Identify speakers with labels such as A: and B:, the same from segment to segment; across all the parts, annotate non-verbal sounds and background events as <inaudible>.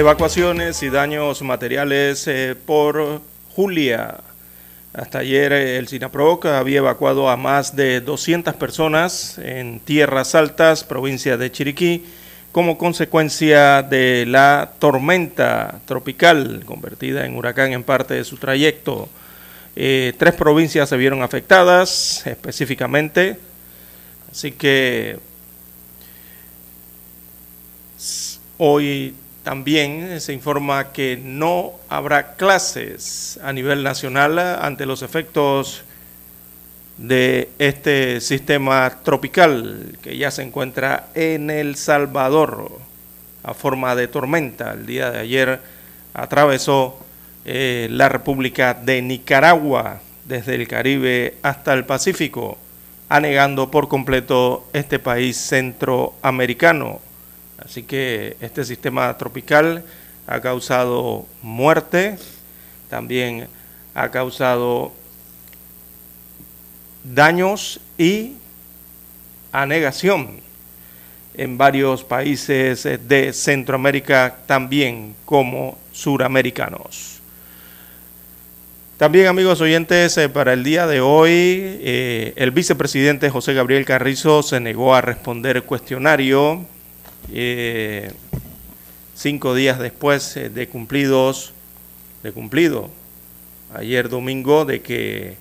A: Evacuaciones y daños materiales eh, por Julia. Hasta ayer eh, el SINAPROC había evacuado a más de 200 personas en Tierras Altas, provincia de Chiriquí, como consecuencia de la tormenta tropical convertida en huracán en parte de su trayecto. Eh, tres provincias se vieron afectadas específicamente, así que hoy también se informa que no habrá clases a nivel nacional ante los efectos de este sistema tropical que ya se encuentra en El Salvador a forma de tormenta. El día de ayer atravesó eh, la República de Nicaragua desde el Caribe hasta el Pacífico, anegando por completo este país centroamericano. Así que este sistema tropical ha causado muerte, también ha causado daños y anegación en varios países de Centroamérica, también como suramericanos. También amigos oyentes, eh, para el día de hoy, eh, el vicepresidente José Gabriel Carrizo se negó a responder cuestionario eh, cinco días después eh, de cumplidos, de cumplido, ayer domingo, de que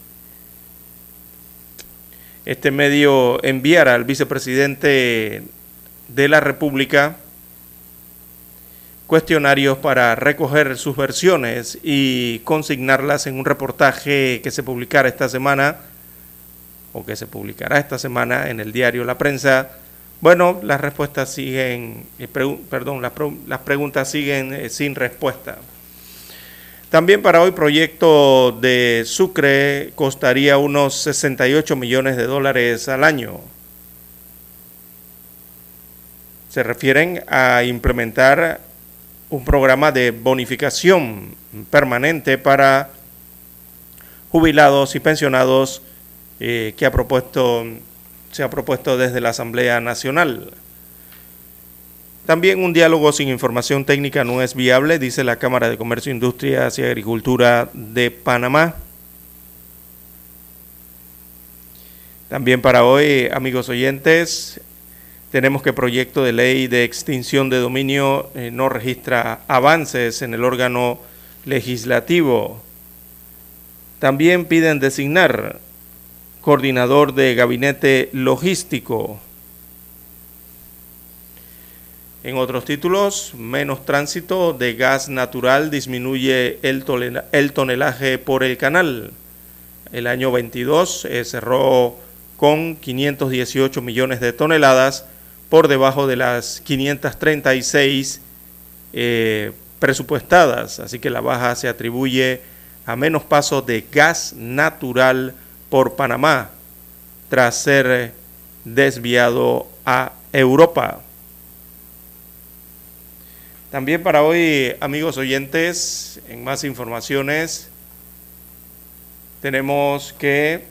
A: este medio enviara al vicepresidente de la República cuestionarios para recoger sus versiones y consignarlas en un reportaje que se publicara esta semana o que se publicará esta semana en el diario La Prensa bueno, las respuestas siguen, eh, perdón, las, preguntas siguen eh, sin respuesta. También para hoy proyecto de Sucre costaría unos 68 millones de dólares al año. Se refieren a implementar un programa de bonificación permanente para jubilados y pensionados eh, que ha propuesto se ha propuesto desde la Asamblea Nacional. También un diálogo sin información técnica no es viable, dice la Cámara de Comercio, Industria y Agricultura de Panamá. También para hoy, amigos oyentes, tenemos que proyecto de ley de extinción de dominio eh, no registra avances en el órgano legislativo. También piden designar coordinador de gabinete logístico. En otros títulos, menos tránsito de gas natural disminuye el, tonelaje por el canal. El año 22 eh, cerró con 518 millones de toneladas por debajo de las 536 eh, presupuestadas, así que la baja se atribuye a menos paso de gas natural por Panamá tras ser desviado a Europa. También para hoy, amigos oyentes, en más informaciones, tenemos que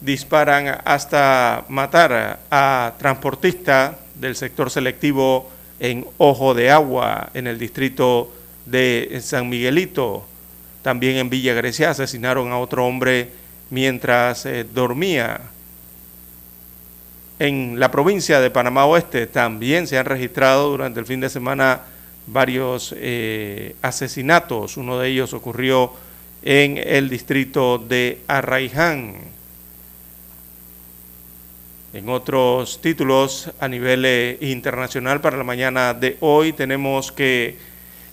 A: disparan hasta matar a transportista del sector selectivo en Ojo de Agua, en el distrito de San Miguelito. También en Villa Grecia asesinaron a otro hombre mientras eh, dormía. en la provincia de Panamá Oeste también se han registrado durante el fin de semana varios eh, asesinatos. Uno de ellos ocurrió en el distrito de Arraiján. En otros títulos a nivel eh, internacional para la mañana de hoy tenemos que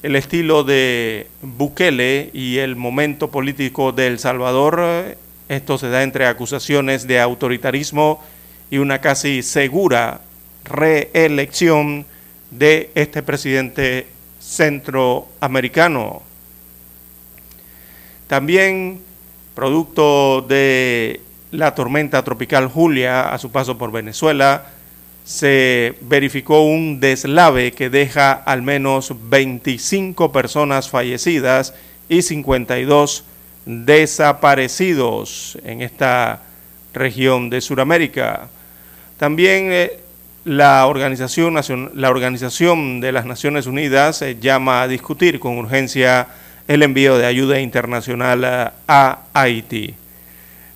A: el estilo de Bukele y el momento político de El Salvador, esto se da entre acusaciones de autoritarismo y una casi segura reelección de este presidente centroamericano. También, producto de la tormenta tropical Julia a su paso por Venezuela, se verificó un deslave que deja al menos 25 personas fallecidas y 52 desaparecidos en esta región de Sudamérica. También eh, la, organización, la Organización de las Naciones Unidas eh, llama a discutir con urgencia el envío de ayuda internacional a Haití.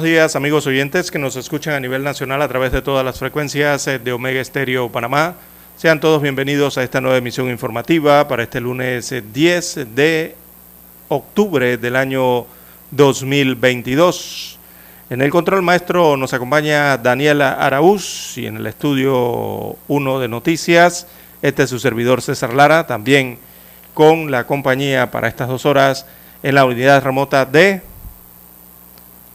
A: Buenos días amigos oyentes que nos escuchan a nivel nacional a través de todas las frecuencias eh, de Omega Estéreo Panamá. Sean todos bienvenidos a esta nueva emisión informativa para este lunes 10 eh, de octubre del año 2022. En el control maestro nos acompaña Daniela Araúz y en el estudio 1 de noticias, este es su servidor César Lara, también con la compañía para estas dos horas en la unidad remota de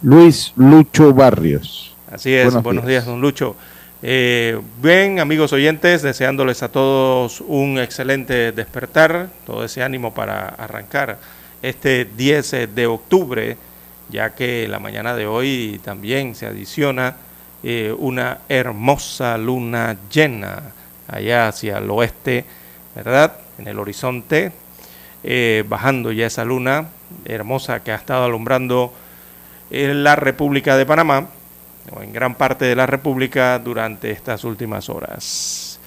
B: Luis Lucho Barrios.
A: Así es, buenos, días. don Lucho. Eh, bien, amigos oyentes, deseándoles a todos un excelente despertar, todo ese ánimo para arrancar este 10 de octubre, ya que la mañana de hoy también se adiciona eh, una hermosa luna llena allá hacia el oeste, ¿verdad? En el horizonte, eh, bajando ya esa luna hermosa que ha estado alumbrando en la República de Panamá, o en gran parte de la República durante estas últimas horas.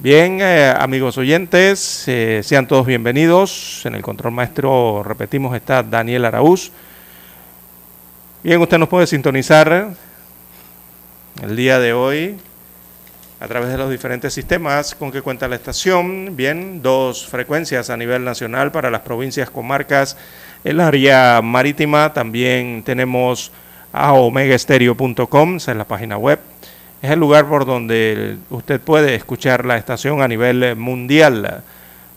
A: Bien, eh, amigos oyentes, eh, sean todos bienvenidos. En el control maestro, repetimos, está Daniel Araúz. Bien, usted nos puede sintonizar el día de hoy a través de los diferentes sistemas con que cuenta la estación. Bien, dos frecuencias a nivel nacional para las provincias, comarcas el área marítima también tenemos a omegaestereo.com, esa es la página web. Es el lugar por donde usted puede escuchar la estación a nivel mundial.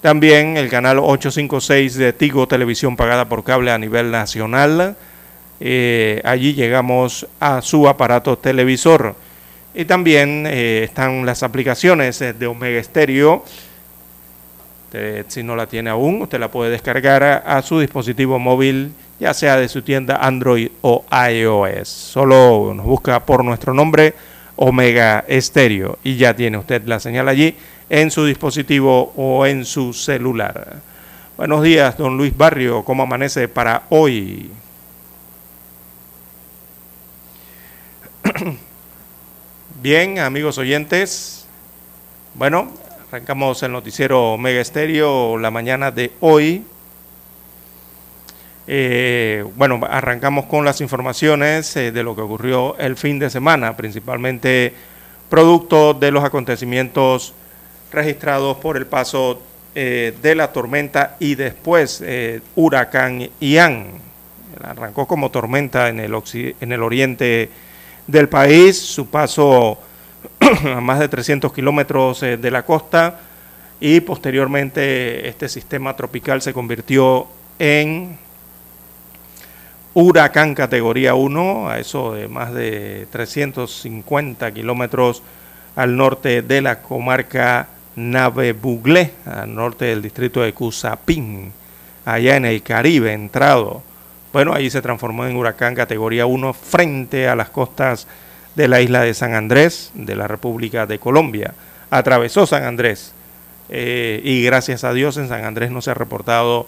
A: También el canal 856 de Tigo Televisión pagada por cable a nivel nacional. eh, allí llegamos a su aparato televisor. Y también eh, están las aplicaciones de Omega Stereo. Si no la tiene aún, usted la puede descargar a, su dispositivo móvil, ya sea de su tienda Android o iOS. Solo nos busca por nuestro nombre Omega Stereo y ya tiene usted la señal allí en su dispositivo o en su celular. Buenos días, don Luis Barrio, ¿cómo amanece para hoy? <clears throat> Bien, amigos oyentes, bueno, arrancamos el noticiero Omega Estéreo la mañana de hoy. Eh, bueno, arrancamos con las informaciones eh, de lo que ocurrió el fin de semana, principalmente producto de los acontecimientos registrados por el paso eh, de la tormenta y después huracán Ian. Arrancó como tormenta en el, en el oriente del país, su paso <clears throat> a más de 300 kilómetros de la costa y posteriormente este sistema tropical se convirtió en huracán categoría 1, a eso de más de 350 kilómetros al norte de la comarca Nave Buglé, al norte del distrito de Cusapín, allá en el Caribe, entrado. Bueno, ahí se transformó en huracán categoría 1 frente a las costas de la isla de San Andrés, de la República de Colombia. Atravesó San Andrés eh, y gracias a Dios en San Andrés no se ha reportado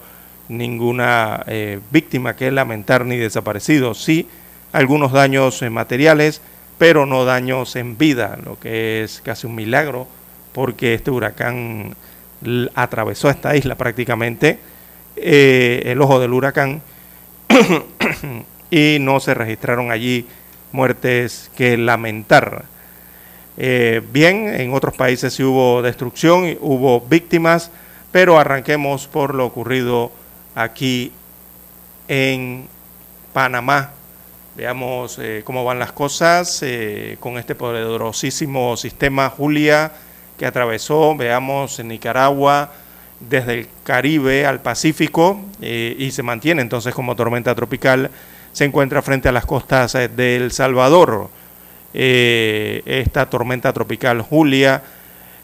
A: ninguna eh, víctima que lamentar ni desaparecido. Sí, algunos daños eh, materiales, pero no daños en vida, lo que es casi un milagro, porque este huracán atravesó esta isla prácticamente, eh, el ojo del huracán, <coughs> y no se registraron allí muertes que lamentar. bien, en otros países sí hubo destrucción, hubo víctimas, pero arranquemos por lo ocurrido aquí en Panamá. Veamos eh, cómo van las cosas eh, con este poderosísimo sistema Julia que atravesó, veamos, en Nicaragua, desde el Caribe al Pacífico eh, y se mantiene entonces como tormenta tropical. Se encuentra frente a las costas de El Salvador. esta tormenta tropical Julia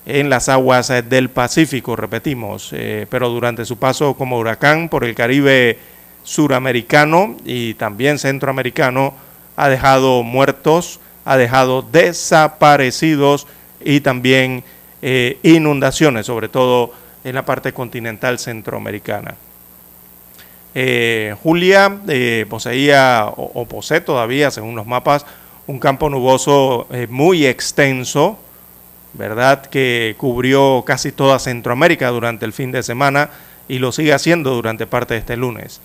A: en las aguas eh, del Pacífico, repetimos, eh, pero durante su paso como huracán por el Caribe suramericano y también centroamericano, ha dejado muertos, ha dejado desaparecidos y también eh, inundaciones, sobre todo en la parte continental centroamericana. Julia poseía o, posee todavía, según los mapas, un campo nuboso muy extenso, ¿verdad? Que cubrió casi toda Centroamérica durante el fin de semana y lo sigue haciendo durante parte de este lunes.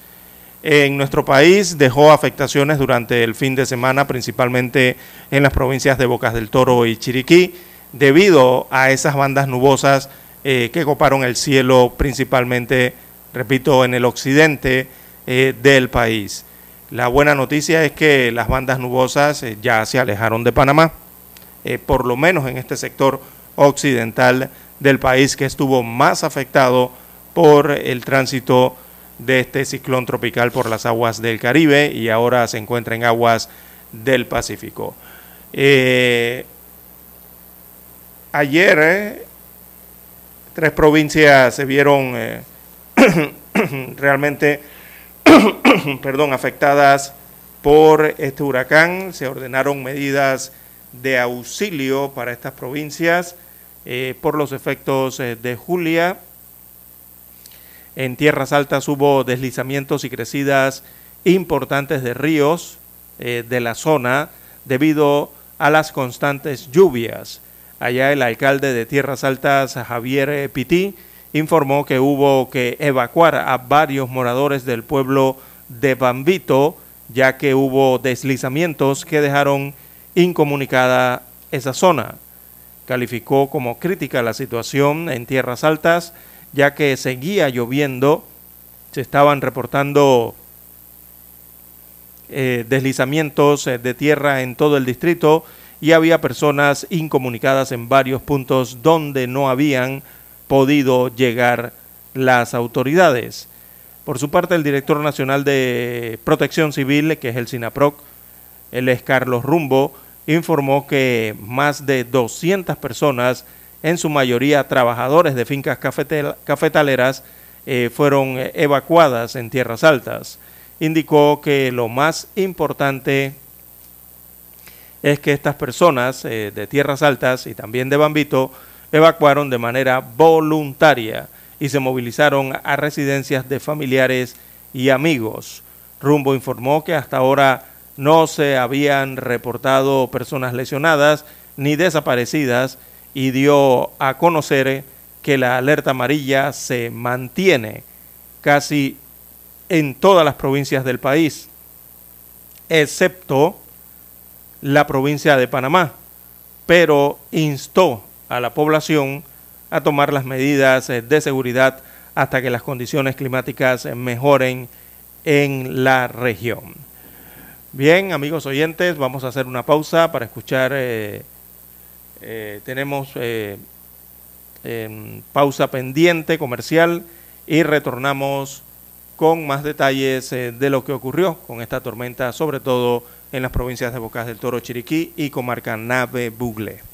A: En nuestro país dejó afectaciones durante el fin de semana, principalmente en las provincias de Bocas del Toro y Chiriquí, debido a esas bandas nubosas eh, que coparon el cielo principalmente, repito, en el occidente eh, del país. La buena noticia es que las bandas nubosas eh, ya se alejaron de Panamá eh, por lo menos en este sector occidental del país que estuvo más afectado por el tránsito de este ciclón tropical por las aguas del Caribe y ahora se encuentra en aguas del Pacífico. Ayer tres provincias se vieron <coughs> realmente <coughs> perdón, afectadas por este huracán. Se ordenaron medidas de auxilio para estas provincias eh, por los efectos eh, de Julia. En tierras altas hubo deslizamientos y crecidas importantes de ríos eh, de la zona debido a las constantes lluvias. Allá el alcalde de Tierras Altas, Javier Pití, informó que hubo que evacuar a varios moradores del pueblo de Bambito, ya que hubo deslizamientos que dejaron incomunicada esa zona. Calificó como crítica la situación en tierras altas, ya que seguía lloviendo, se estaban reportando eh, deslizamientos eh, de tierra en todo el distrito y había personas incomunicadas en varios puntos donde no habían podido llegar las autoridades. Por su parte, el director nacional de Protección Civil, que es el SINAPROC, él es Carlos Rumbo, informó que más de 200 personas, en su mayoría trabajadores de fincas cafetaleras, eh, fueron evacuadas en tierras altas. Indicó que lo más importante es que estas personas eh, de tierras altas y también de Bambito evacuaron de manera voluntaria y se movilizaron a residencias de familiares y amigos. Rumbo informó que hasta ahora no se habían reportado personas lesionadas ni desaparecidas y dio a conocer que la alerta amarilla se mantiene casi en todas las provincias del país, excepto la provincia de Panamá, pero instó a la población a tomar las medidas eh, de seguridad hasta que las condiciones climáticas mejoren en la región. Bien, amigos oyentes, vamos a hacer una pausa para escuchar. Eh, eh, tenemos em, pausa pendiente comercial y retornamos con más detalles de lo que ocurrió con esta tormenta, sobre todo en las provincias de Bocas del Toro, Chiriquí y comarca Nave Bugle.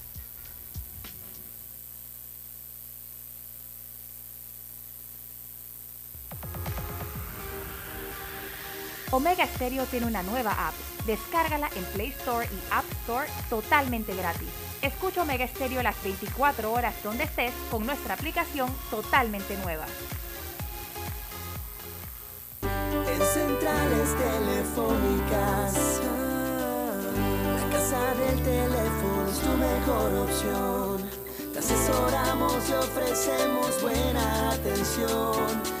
C: Omega Stereo tiene una nueva app. Descárgala en Play Store y App Store totalmente gratis. Escucha Omega Stereo las 24 horas donde estés con nuestra aplicación totalmente nueva.
D: En centrales telefónicas, la casa del teléfono es tu mejor opción. Te asesoramos y ofrecemos buena atención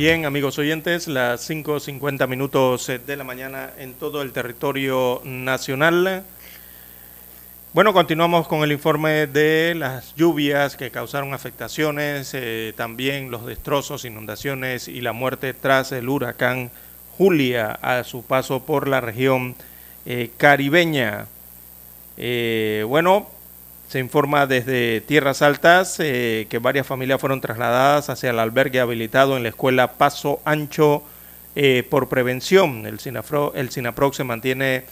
A: Bien, amigos oyentes, las 5.50 minutos eh, de la mañana en todo el territorio nacional. Bueno, continuamos con el informe de las lluvias que causaron afectaciones, eh, también los destrozos, inundaciones y la muerte tras el huracán Julia a su paso por la región eh, caribeña. bueno, se informa desde Tierras Altas eh, que varias familias fueron trasladadas hacia el albergue habilitado en la escuela Paso Ancho eh, por prevención. El, Sinafro, el se mantiene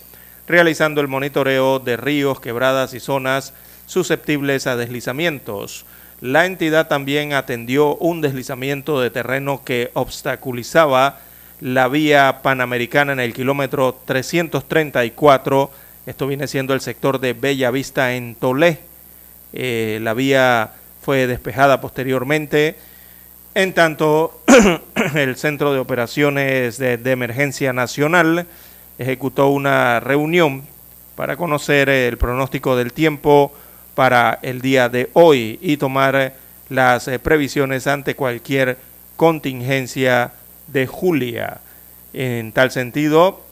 A: realizando el monitoreo de ríos, quebradas y zonas susceptibles a deslizamientos. La entidad también atendió un deslizamiento de terreno que obstaculizaba la vía panamericana en el kilómetro 334. Esto viene siendo el sector de Bella Vista en Tolé. Eh, la vía fue despejada posteriormente. En tanto, <clears throat> el Centro de Operaciones de, Emergencia Nacional ejecutó una reunión para conocer el pronóstico del tiempo para el día de hoy y tomar las eh, previsiones ante cualquier contingencia de Julia. En tal sentido,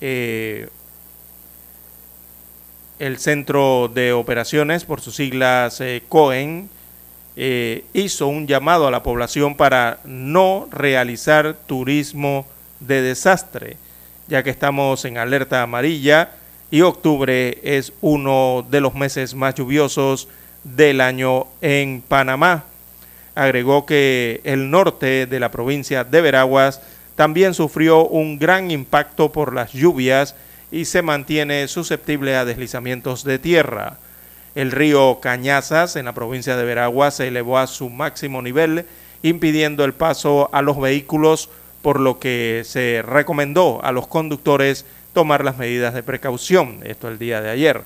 A: eh, el Centro de Operaciones, por sus siglas eh, COEN, hizo un llamado a la población para no realizar turismo de desastre, ya que estamos en alerta amarilla y octubre es uno de los meses más lluviosos del año en Panamá. Agregó que el norte de la provincia de Veraguas también sufrió un gran impacto por las lluvias y se mantiene susceptible a deslizamientos de tierra. El río Cañazas en la provincia de Veraguas se elevó a su máximo nivel, impidiendo el paso a los vehículos, por lo que se recomendó a los conductores tomar las medidas de precaución. Esto el día de ayer.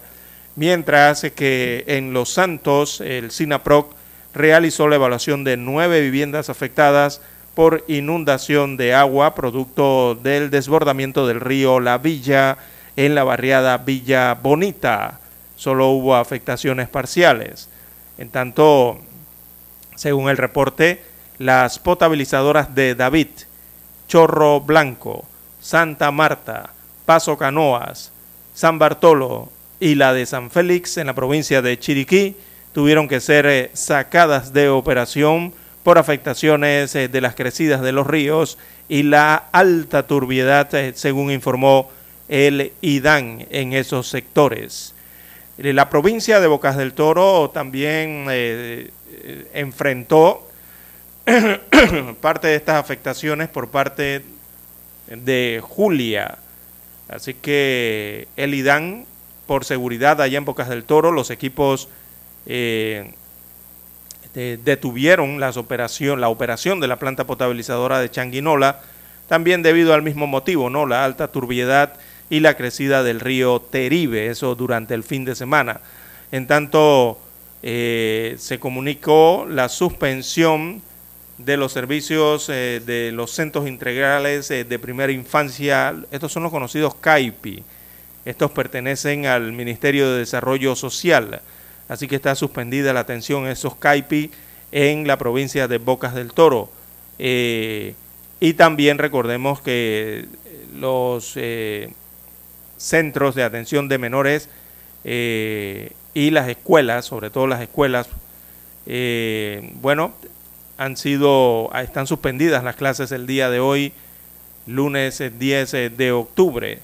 A: Mientras que en Los Santos el SINAPROC realizó la evaluación de nueve viviendas afectadas por inundación de agua producto del desbordamiento del río La Villa en la barriada Villa Bonita. Solo hubo afectaciones parciales. En tanto, según el reporte, las potabilizadoras de David, Chorro Blanco, Santa Marta, Paso Canoas, San Bartolo y la de San Félix en la provincia de Chiriquí tuvieron que ser eh, sacadas de operación por afectaciones eh, de las crecidas de los ríos y la alta turbiedad, eh, según informó el IDAN en esos sectores. La provincia de Bocas del Toro también enfrentó <coughs> parte de estas afectaciones por parte de Julia Así que el IDAN, por seguridad allá en Bocas del Toro, los equipos eh, detuvieron las operación, la operación de la planta potabilizadora de Changuinola, también debido al mismo motivo, ¿no? La alta turbiedad y la crecida del río Teribe, eso durante el fin de semana. En tanto, eh, se comunicó la suspensión de los servicios eh, de los centros integrales eh, de primera infancia. Estos son los conocidos CAIPI. Estos pertenecen al Ministerio de Desarrollo Social. Así que está suspendida la atención a esos CAIPI en la provincia de Bocas del Toro. Eh, y también recordemos que los centros de atención de menores y las escuelas, sobre todo las escuelas, bueno, han sido, están suspendidas las clases el día de hoy, lunes 10 eh, de octubre.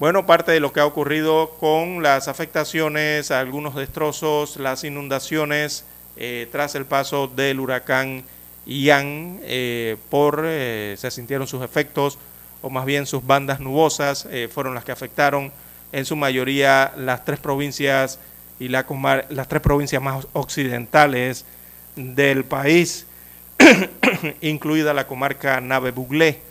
A: Bueno, parte de lo que ha ocurrido con las afectaciones, algunos destrozos, las inundaciones eh, tras el paso del huracán Ian, eh, por se sintieron sus efectos, o más bien sus bandas nubosas fueron las que afectaron en su mayoría las tres provincias y la, las tres provincias más occidentales del país, <clears throat> incluida la comarca Nave Buglé.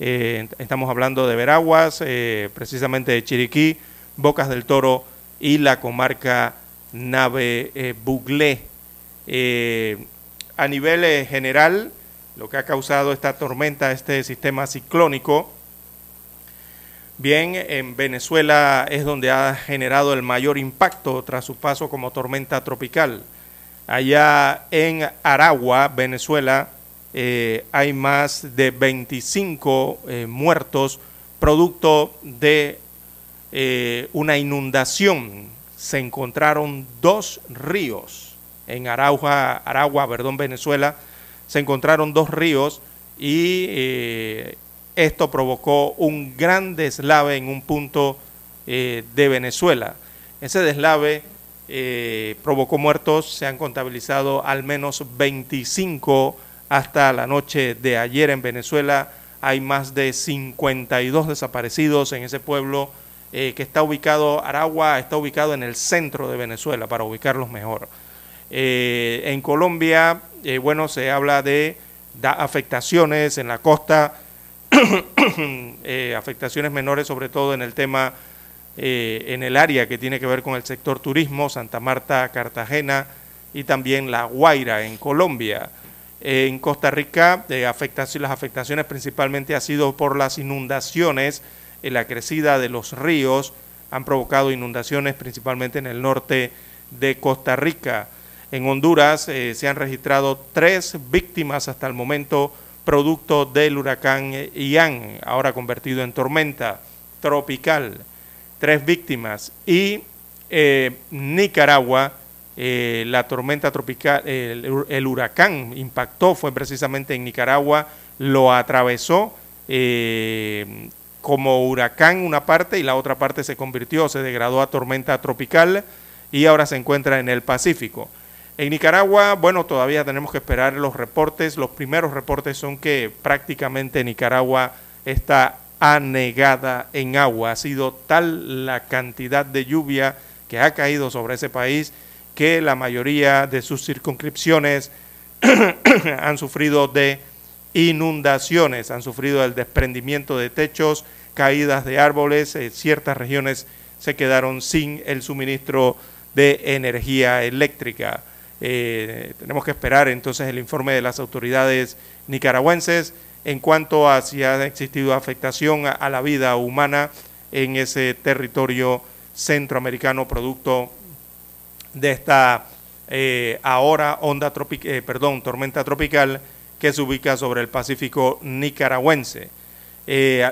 A: Eh, estamos hablando de Veraguas, eh, precisamente de Chiriquí, Bocas del Toro y la comarca Nave eh, Buglé. a nivel general, lo que ha causado esta tormenta, este sistema ciclónico, bien, en Venezuela es donde ha generado el mayor impacto tras su paso como tormenta tropical. Allá en Aragua, Venezuela, eh, hay más de 25 eh, muertos producto de eh, una inundación. Se encontraron dos ríos en Aragua, Aragua, perdón, Venezuela. Se encontraron dos ríos y esto provocó un gran deslave en un punto de Venezuela. Ese deslave provocó muertos, se han contabilizado al menos 25 hasta la noche de ayer en Venezuela. Hay más de 52 desaparecidos en ese pueblo eh, que está ubicado, Aragua está ubicado en el centro de Venezuela, para ubicarlos mejor. Eh, en Colombia, bueno, se habla de afectaciones en la costa, <coughs> afectaciones menores sobre todo en el tema eh, en el área que tiene que ver con el sector turismo, Santa Marta, Cartagena y también La Guaira en Colombia. En Costa Rica eh, las afectaciones principalmente ha sido por las inundaciones, en la crecida de los ríos, han provocado inundaciones principalmente en el norte de Costa Rica. En Honduras eh, se han registrado tres víctimas hasta el momento producto del huracán Ian, ahora convertido en tormenta tropical. Tres víctimas. Y eh, Nicaragua, eh, la tormenta tropical, el, huracán impactó, fue precisamente en Nicaragua, lo atravesó como huracán una parte y la otra parte se convirtió, se degradó a tormenta tropical y ahora se encuentra en el Pacífico. En Nicaragua, bueno, todavía tenemos que esperar los reportes. Los primeros reportes son que prácticamente Nicaragua está anegada en agua. Ha sido tal la cantidad de lluvia que ha caído sobre ese país que la mayoría de sus circunscripciones <clears throat> han sufrido de inundaciones, han sufrido el desprendimiento de techos, caídas de árboles, eh, ciertas regiones se quedaron sin el suministro de energía eléctrica. Eh, tenemos que esperar entonces el informe de las autoridades nicaragüenses en cuanto a si ha existido afectación a, la vida humana en ese territorio centroamericano producto de esta eh, ahora onda eh, perdón, tormenta tropical que se ubica sobre el Pacífico nicaragüense.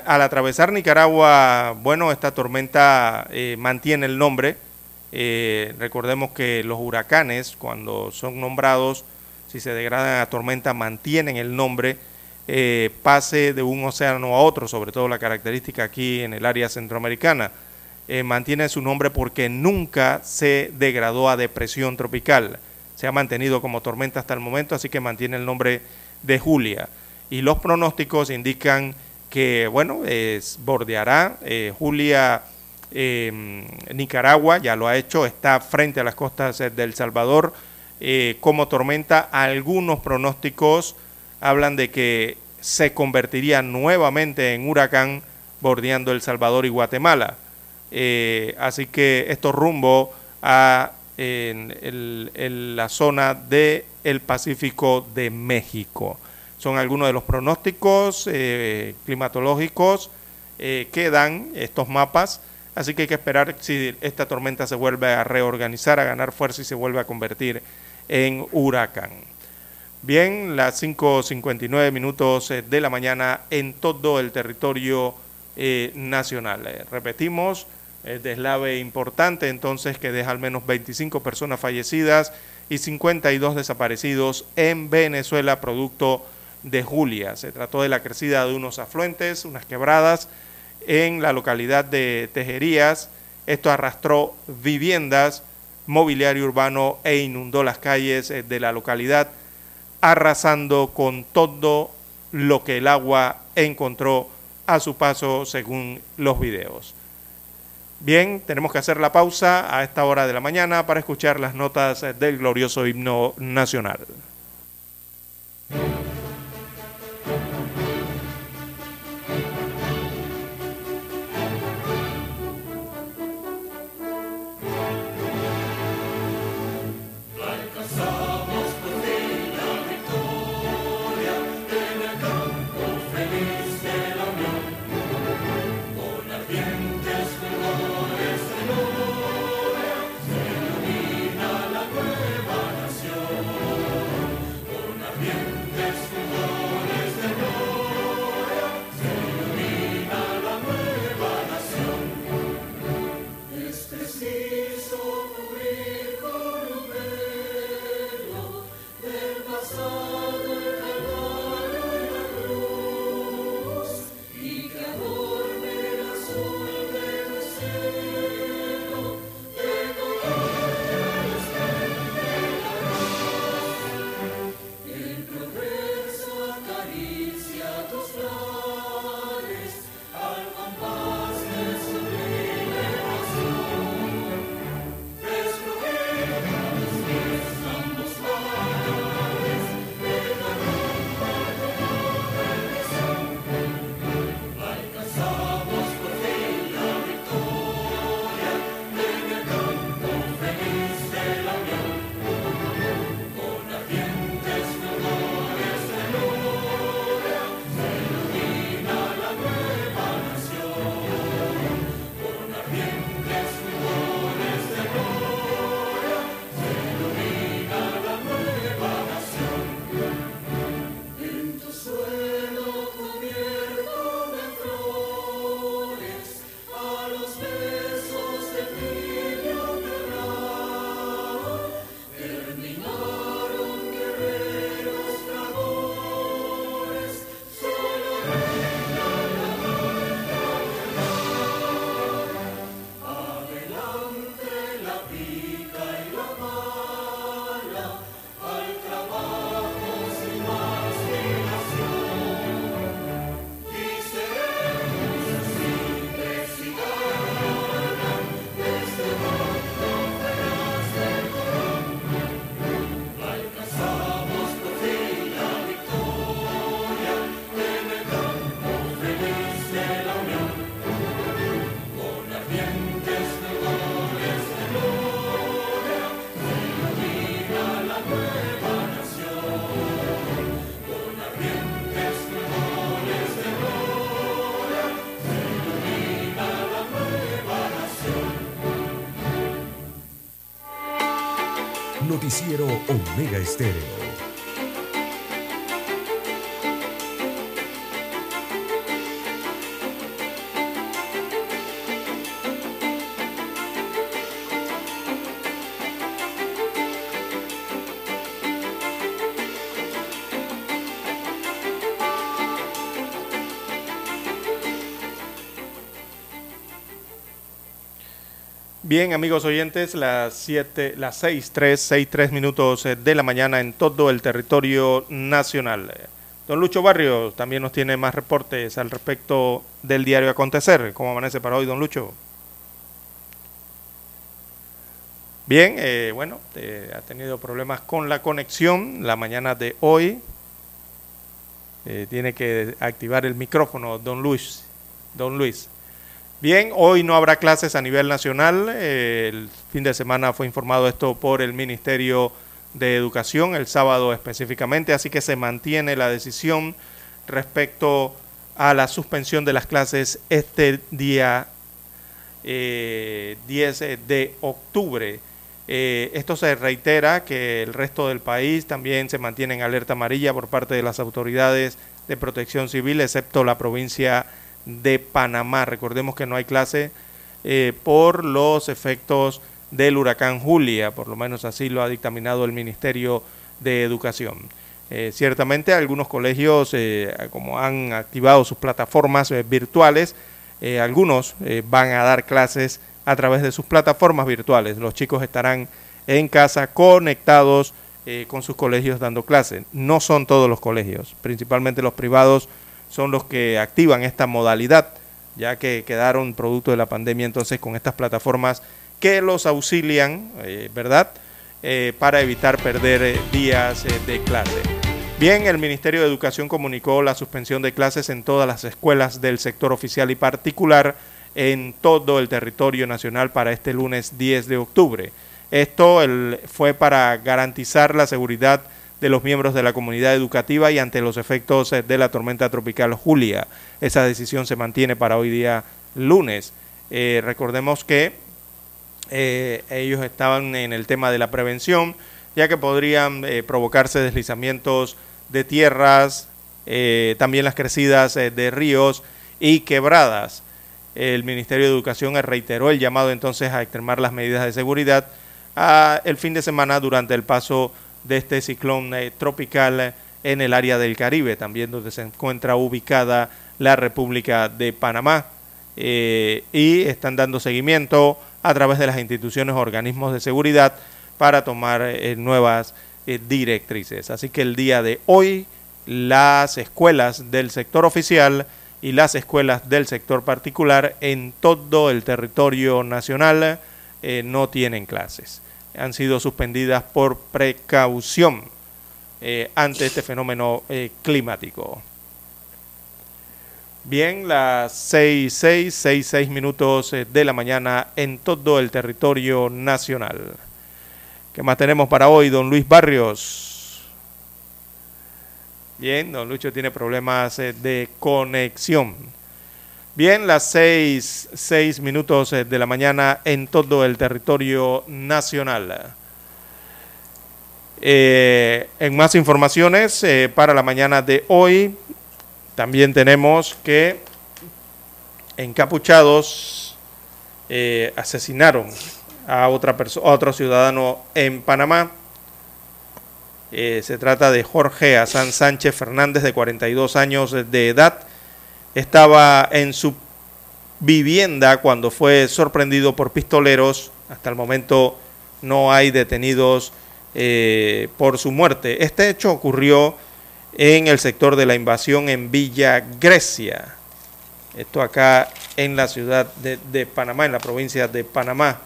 A: al atravesar Nicaragua, bueno, esta tormenta mantiene el nombre eh, recordemos que los huracanes, cuando son nombrados, si se degradan a tormenta, mantienen el nombre, eh, pase de un océano a otro, sobre todo la característica aquí en el área centroamericana. Eh, mantiene su nombre porque nunca se degradó a depresión tropical. Se ha mantenido como tormenta hasta el momento, así que mantiene el nombre de Julia. Y los pronósticos indican que, bueno, bordeará Julia eh, Nicaragua ya lo ha hecho, está frente a las costas del Salvador eh, como tormenta. Algunos pronósticos hablan de que se convertiría nuevamente en huracán bordeando El Salvador y Guatemala. Eh, así que esto rumbo a en, la zona del el Pacífico de México. Son algunos de los pronósticos eh, climatológicos que dan estos mapas Así que hay que esperar si esta tormenta se vuelve a reorganizar, a ganar fuerza y se vuelve a convertir en huracán. Bien, las 5.59 minutos eh, de la mañana en todo el territorio eh, nacional. Eh, repetimos, deslave importante entonces que deja al menos 25 personas fallecidas y 52 desaparecidos en Venezuela producto de Julia. Se trató de la crecida de unos afluentes, unas quebradas, en la localidad de Tejerías. Esto arrastró viviendas, mobiliario urbano e inundó las calles eh, de la localidad, arrasando con todo lo que el agua encontró a su paso según los videos. Bien, tenemos que hacer la pausa a esta hora de la mañana para escuchar las notas del glorioso himno nacional.
E: Noticiero Omega Estéreo.
A: Bien, amigos oyentes, las 7, las 6, 3, 6, 3 minutos eh, de la mañana en todo el territorio nacional. Don Lucho Barrios también nos tiene más reportes al respecto del diario Acontecer. ¿Cómo amanece para hoy, don Lucho? Bien, eh, bueno, eh, ha tenido problemas con la conexión la mañana de hoy. Tiene que activar el micrófono, don Luis. Don Luis. Bien, hoy no habrá clases a nivel nacional. el fin de semana fue informado esto por el Ministerio de Educación, el sábado específicamente, así que se mantiene la decisión respecto a la suspensión de las clases este día 10 eh, de octubre. Eh, esto se reitera que el resto del país también se mantiene en alerta amarilla por parte de las autoridades de protección civil, excepto la provincia de Panamá. Recordemos que no hay clase eh, por los efectos del huracán Julia, por lo menos así lo ha dictaminado el Ministerio de Educación. Eh, ciertamente algunos colegios, eh, como han activado sus plataformas virtuales, algunos van a dar clases a través de sus plataformas virtuales. Los chicos estarán en casa conectados con sus colegios dando clases. No son todos los colegios, principalmente los privados son los que activan esta modalidad, ya que quedaron producto de la pandemia entonces con estas plataformas que los auxilian, eh, ¿verdad?, eh, para evitar perder eh, días de clase. Bien, el Ministerio de Educación comunicó la suspensión de clases en todas las escuelas del sector oficial y particular en todo el territorio nacional para este lunes 10 de octubre. Esto fue para garantizar la seguridad de los miembros de la comunidad educativa y ante los efectos eh, de la tormenta tropical Julia. Esa decisión se mantiene para hoy día lunes. Eh, recordemos que eh, ellos estaban en el tema de la prevención, ya que podrían provocarse deslizamientos de tierras, también las crecidas de ríos y quebradas. El Ministerio de Educación reiteró el llamado entonces a extremar las medidas de seguridad a el fin de semana durante el paso de este ciclón eh, tropical en el área del Caribe, también donde se encuentra ubicada la República de Panamá. Eh, y están dando seguimiento a través de las instituciones organismos de seguridad para tomar eh, nuevas directrices. Así que el día de hoy las escuelas del sector oficial y las escuelas del sector particular en todo el territorio nacional no tienen clases han sido suspendidas por precaución eh, ante este fenómeno eh, climático. Bien, las 6, 6, 6, 6 minutos eh, de la mañana en todo el territorio nacional. ¿Qué más tenemos para hoy, don Luis Barrios? Bien, don Lucho tiene problemas de conexión. Bien, las seis, seis minutos eh, de la mañana en todo el territorio nacional. Eh, en más informaciones eh, para la mañana de hoy, también tenemos que encapuchados asesinaron a, otra a otro ciudadano en Panamá. se trata de Jorge Hassan Sánchez Fernández, de 42 años de edad estaba en su vivienda cuando fue sorprendido por pistoleros. Hasta el momento no hay detenidos eh, por su muerte. Este hecho ocurrió en el sector de la invasión en Villa Grecia. Esto acá en la ciudad de, Panamá, en la provincia de Panamá.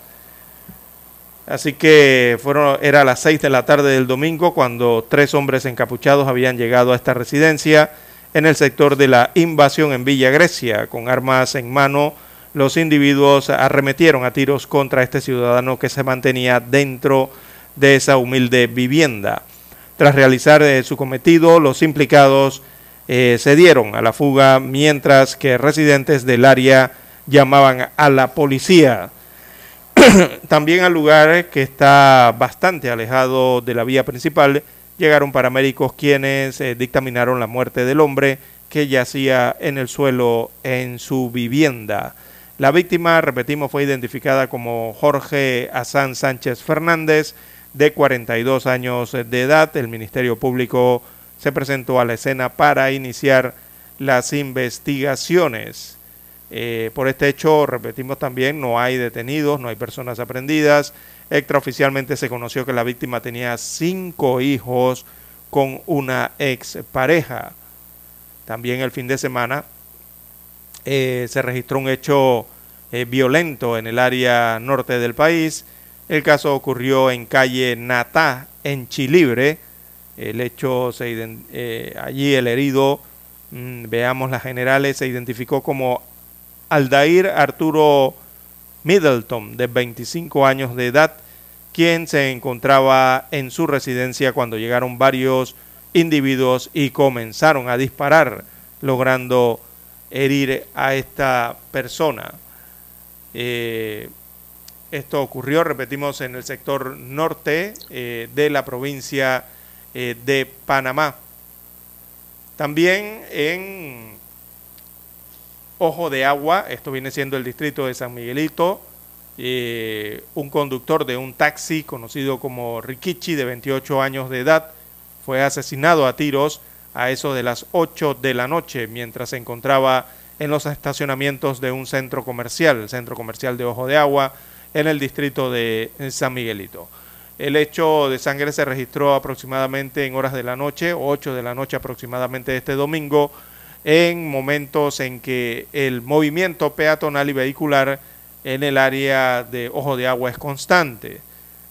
A: Así que fueron, era las seis de la tarde del domingo cuando tres hombres encapuchados habían llegado a esta residencia en el sector de la invasión en Villa Grecia. Con armas en mano, los individuos arremetieron a tiros contra este ciudadano que se mantenía dentro de esa humilde vivienda. Tras realizar eh, su cometido, los implicados eh, se dieron a la fuga mientras que residentes del área llamaban a la policía. <clears throat> también al lugar que está bastante alejado de la vía principal llegaron paramédicos quienes eh, dictaminaron la muerte del hombre que yacía en el suelo en su vivienda. La víctima, repetimos, fue identificada como Jorge Azán Sánchez Fernández, de 42 años de edad. El Ministerio Público se presentó a la escena para iniciar las investigaciones. Eh, por este hecho, repetimos también, no hay detenidos, no hay personas aprendidas. Extraoficialmente se conoció que la víctima tenía cinco hijos con una expareja. También el fin de semana eh, se registró un hecho eh, violento en el área norte del país. El caso ocurrió en calle Natá, en Chilibre. El hecho, se, eh, allí el herido, mm, veamos las generales, se identificó como Aldair Arturo Middleton, de 25 años de edad, quien se encontraba en su residencia cuando llegaron varios individuos y comenzaron a disparar, logrando herir a esta persona. Eh, esto ocurrió, repetimos, en el sector norte eh, de la provincia eh, de Panamá. También en Ojo de Agua, esto viene siendo el distrito de San Miguelito, eh, un conductor de un taxi conocido como Rikichi, de 28 años de edad, fue asesinado a tiros a eso de las 8 de la noche mientras se encontraba en los estacionamientos de un centro comercial, el centro comercial de Ojo de Agua, en el distrito de San Miguelito. El hecho de sangre se registró aproximadamente en horas de la noche, 8 de la noche aproximadamente este domingo, en momentos en que el movimiento peatonal y vehicular en el área de Ojo de Agua es constante.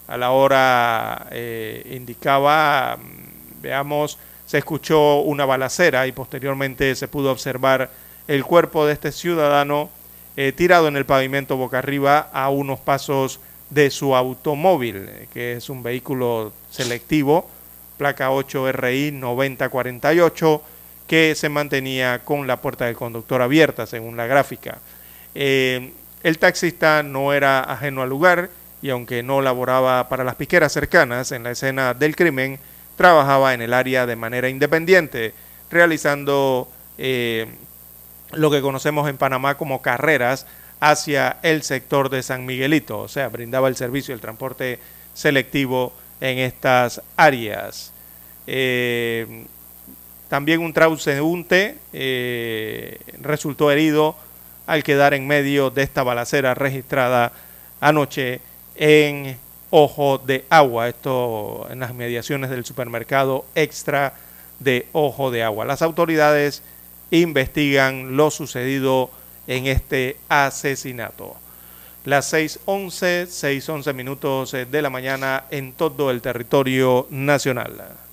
A: A la hora eh, indicaba, mm, veamos, se escuchó una balacera y posteriormente se pudo observar el cuerpo de este ciudadano eh, tirado en el pavimento boca arriba a unos pasos de su automóvil, que es un vehículo selectivo, placa 8RI 9048 que se mantenía con la puerta del conductor abierta, según la gráfica. Eh, el taxista no era ajeno al lugar y aunque no laboraba para las piqueras cercanas en la escena del crimen, trabajaba en el área de manera independiente, realizando eh, lo que conocemos en Panamá como carreras hacia el sector de San Miguelito, o sea, brindaba el servicio del transporte selectivo en estas áreas. Eh, también un transeúnte eh, resultó herido al quedar en medio de esta balacera registrada anoche en Ojo de Agua, esto en las mediaciones del supermercado extra de Ojo de Agua. Las autoridades investigan lo sucedido en este asesinato. Las 6.11, 6.11 minutos de la mañana en todo el territorio nacional.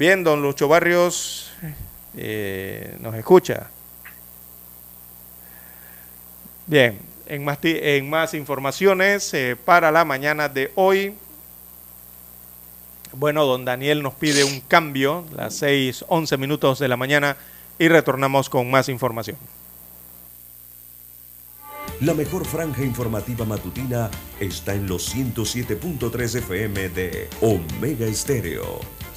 A: Bien, don Lucho Barrios eh, nos escucha. Bien, en más, en más informaciones eh, para la mañana de hoy. Bueno, don Daniel nos pide un cambio, las 6, 11 minutos de la mañana, y retornamos con más información.
E: La mejor franja informativa matutina está en los 107.3 FM de Omega Estéreo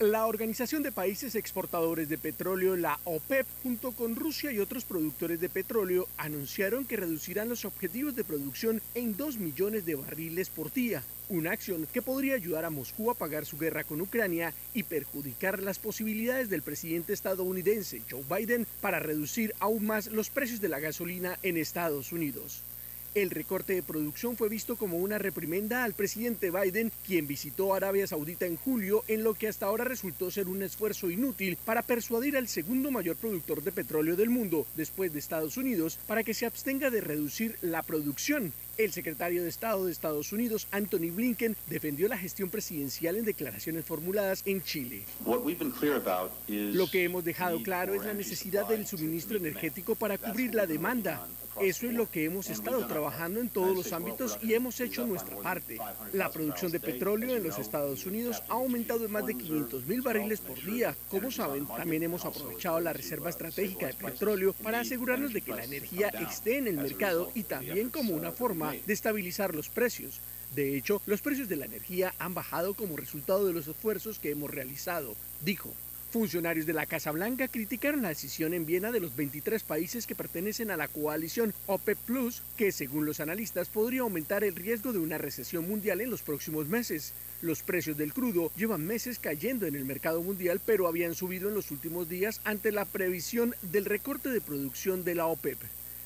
F: La Organización de Países Exportadores de Petróleo, la OPEP, junto con Rusia y otros productores de petróleo, anunciaron que reducirán los objetivos de producción en 2 millones de barriles por día, una acción que podría ayudar a Moscú a pagar su guerra con Ucrania y perjudicar las posibilidades del presidente estadounidense Joe Biden para reducir aún más los precios de la gasolina en Estados Unidos. El recorte de producción fue visto como una reprimenda al presidente Biden, quien visitó Arabia Saudita en julio en lo que hasta ahora resultó ser un esfuerzo inútil para persuadir al segundo mayor productor de petróleo del mundo, después de Estados Unidos, para que se abstenga de reducir la producción. El secretario de Estado de Estados Unidos, Anthony Blinken, defendió la gestión presidencial en declaraciones formuladas en Chile. Lo que hemos dejado claro es la necesidad del suministro energético para cubrir la demanda. Eso es lo que hemos estado trabajando en todos los ámbitos y hemos hecho nuestra parte. La producción de petróleo en los Estados Unidos ha aumentado en más de 500 mil barriles por día. Como saben, también hemos aprovechado la reserva estratégica de petróleo para asegurarnos de que la energía esté en el mercado y también como una forma de estabilizar los precios. De hecho, los precios de la energía han bajado como resultado de los esfuerzos que hemos realizado, dijo. Funcionarios de la Casa Blanca criticaron la decisión en Viena de los 23 países que pertenecen a la coalición OPEP Plus, que según los analistas podría aumentar el riesgo de una recesión mundial en los próximos meses. Los precios del crudo llevan meses cayendo en el mercado mundial, pero habían subido en los últimos días ante la previsión del recorte de producción de la OPEP.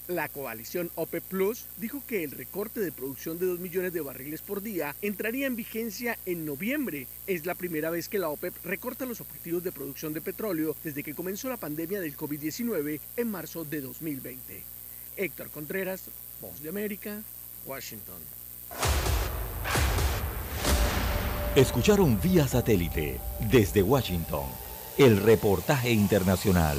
F: La coalición OPEP Plus dijo que el recorte de producción de 2 millones de barriles por día entraría en vigencia en noviembre. Es la primera vez que la OPEP recorta los objetivos de producción de petróleo desde que comenzó la pandemia del COVID-19 en marzo de 2020. Héctor Contreras, Voz de América, Washington.
G: Escucharon vía satélite desde Washington el reportaje internacional.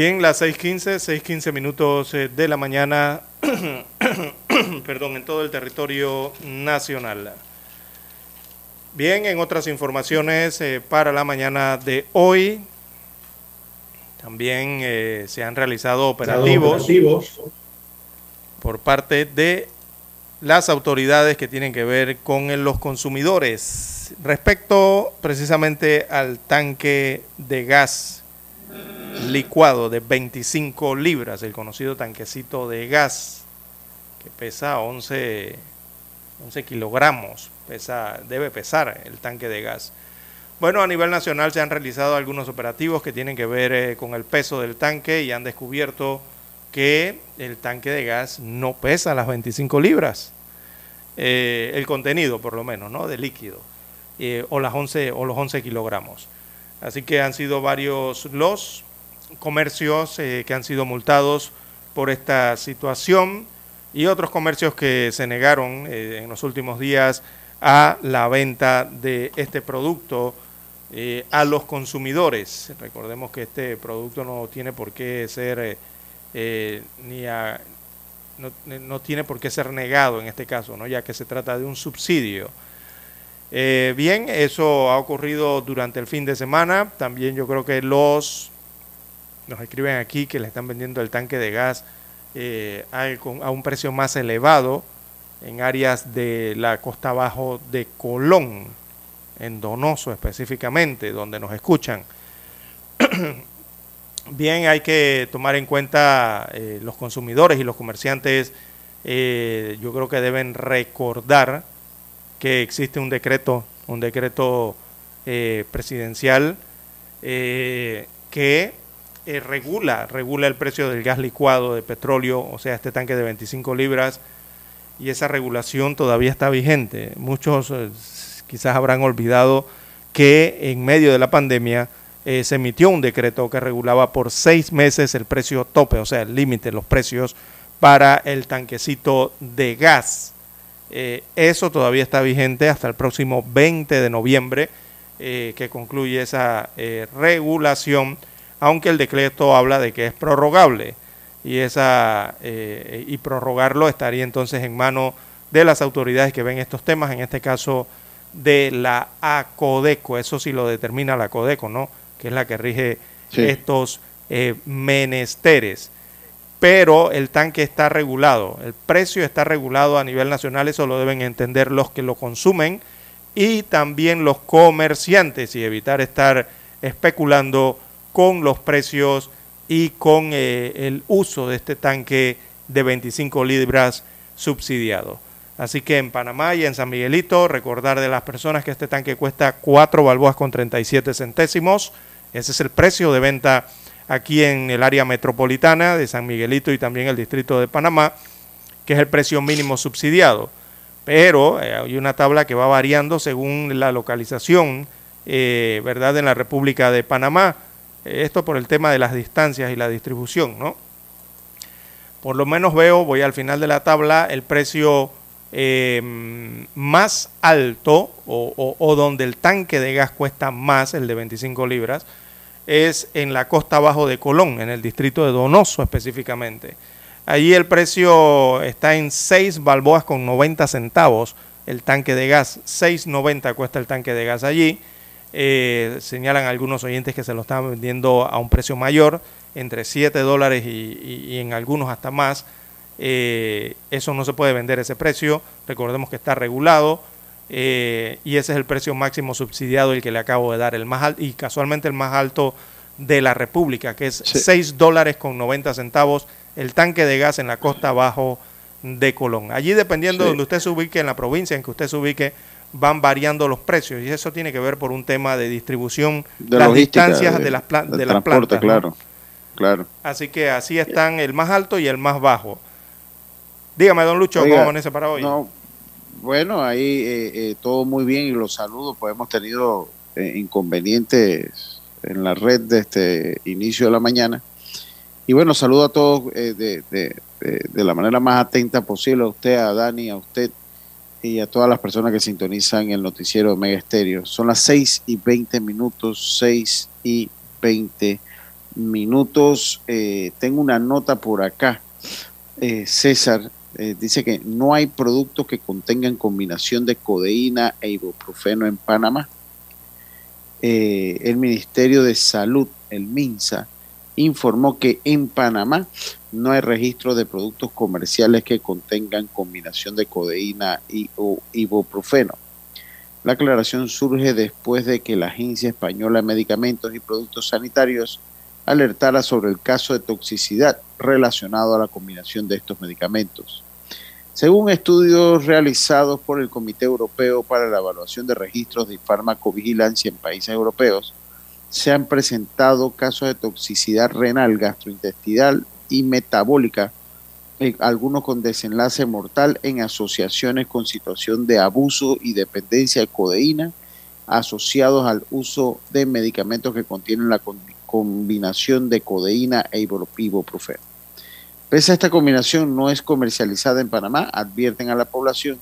A: Bien, las 6.15, 6.15 minutos eh, de la mañana, <clears throat> perdón, en todo el territorio nacional. Bien, en otras informaciones eh, para la mañana de hoy, también eh, se han realizado operativos, operativos por parte de las autoridades que tienen que ver con los consumidores respecto precisamente al tanque de gas licuado de 25 libras, el conocido tanquecito de gas, que pesa 11, 11 kilogramos, pesa, debe pesar el tanque de gas. Bueno, a nivel nacional se han realizado algunos operativos que tienen que ver eh, con el peso del tanque y han descubierto que el tanque de gas no pesa las 25 libras, eh, el contenido por lo menos, ¿no? De líquido, eh, o, las 11, o los 11 kilogramos. Así que han sido varios los comercios eh, que han sido multados por esta situación y otros comercios que se negaron eh, en los últimos días a la venta de este producto eh, a los consumidores. Recordemos que este producto no tiene por qué ser ni no, no, tiene por qué ser negado en este caso, ¿no? ya que se trata de un subsidio. Bien, eso ha ocurrido durante el fin de semana. También yo creo que los nos escriben aquí que le están vendiendo el tanque de gas eh, a, un precio más elevado en áreas de la costa abajo de Colón, en Donoso específicamente, donde nos escuchan. <clears throat> Bien, hay que tomar en cuenta eh, los consumidores y los comerciantes, eh, yo creo que deben recordar que existe un decreto, un decreto presidencial que eh, regula, regula el precio del gas licuado de petróleo, o sea, este tanque de 25 libras, y esa regulación todavía está vigente. Muchos eh, quizás habrán olvidado que en medio de la pandemia eh, se emitió un decreto que regulaba por seis meses el precio tope, o sea, el límite, los precios para el tanquecito de gas. Eso todavía está vigente hasta el próximo 20 de noviembre, que concluye esa regulación aunque el decreto habla de que es prorrogable y, esa, eh, y prorrogarlo estaría entonces en manos de las autoridades que ven estos temas, en este caso de la ACODECO, eso sí lo determina la ACODECO, ¿no? que es la que rige estos eh, menesteres. Pero el tanque está regulado, el precio está regulado a nivel nacional, eso lo deben entender los que lo consumen y también los comerciantes y evitar estar especulando con los precios y con eh, el uso de este tanque de 25 libras subsidiado. Así que en Panamá y en San Miguelito, recordar de las personas que este tanque cuesta 4 balboas con 37 centésimos. Ese es el precio de venta aquí en el área metropolitana de San Miguelito y también el distrito de Panamá, que es el precio mínimo subsidiado. Pero eh, hay una tabla que va variando según la localización, eh, ¿verdad?, en la República de Panamá. Esto por el tema de las distancias y la distribución, ¿no? Por lo menos veo, voy al final de la tabla, el precio eh, más alto o, donde el tanque de gas cuesta más, el de 25 libras, es en la costa abajo de Colón, en el distrito de Donoso específicamente. Allí el precio está en 6 balboas con 90 centavos el tanque de gas, 6.90 cuesta el tanque de gas allí. Eh, señalan algunos oyentes que se lo están vendiendo a un precio mayor, entre 7 dólares y en algunos hasta más. Eh, eso no se puede vender ese precio, recordemos que está regulado eh, y ese es el precio máximo subsidiado el que le acabo de dar, el más alto y casualmente el más alto de la República, que es 6 dólares con 90 centavos el tanque de gas en la costa abajo de Colón. Allí dependiendo de donde usted se ubique, en la provincia en que usted se ubique, van variando los precios y eso tiene que ver por un tema de distribución, de las distancias de, las, de las plantas.
B: Claro, claro.
A: Así que así están el más alto y el más bajo. Dígame, don Lucho, ¿cómo amanece para hoy?
B: No, bueno, ahí eh, eh, todo muy bien y los saludos, pues hemos tenido eh, inconvenientes en la red de este inicio de la mañana. Y bueno, saludo a todos de, la manera más atenta posible, a usted, a Dani, a usted y a todas las personas que sintonizan el noticiero Mega Estéreo. Son las 6 y 20 minutos, 6 y 20 minutos. tengo una nota por acá, César, eh, dice que no hay productos que contengan combinación de codeína e ibuprofeno en Panamá. Eh, el Ministerio de Salud, el MINSA, informó que en Panamá no hay registro de productos comerciales que contengan combinación de codeína y o ibuprofeno. La aclaración surge después de que la Agencia Española de Medicamentos y Productos Sanitarios alertara sobre el caso de toxicidad relacionado a la combinación de estos medicamentos. Según estudios realizados por el Comité Europeo para la Evaluación de Registros de Farmacovigilancia en países europeos, se han presentado casos de toxicidad renal, gastrointestinal y metabólica, eh, algunos con desenlace mortal en asociaciones con situación de abuso y dependencia de codeína, asociados al uso de medicamentos que contienen la combinación de codeína e ibuprofeno. Pese a esta combinación no es comercializada en Panamá, advierten a la población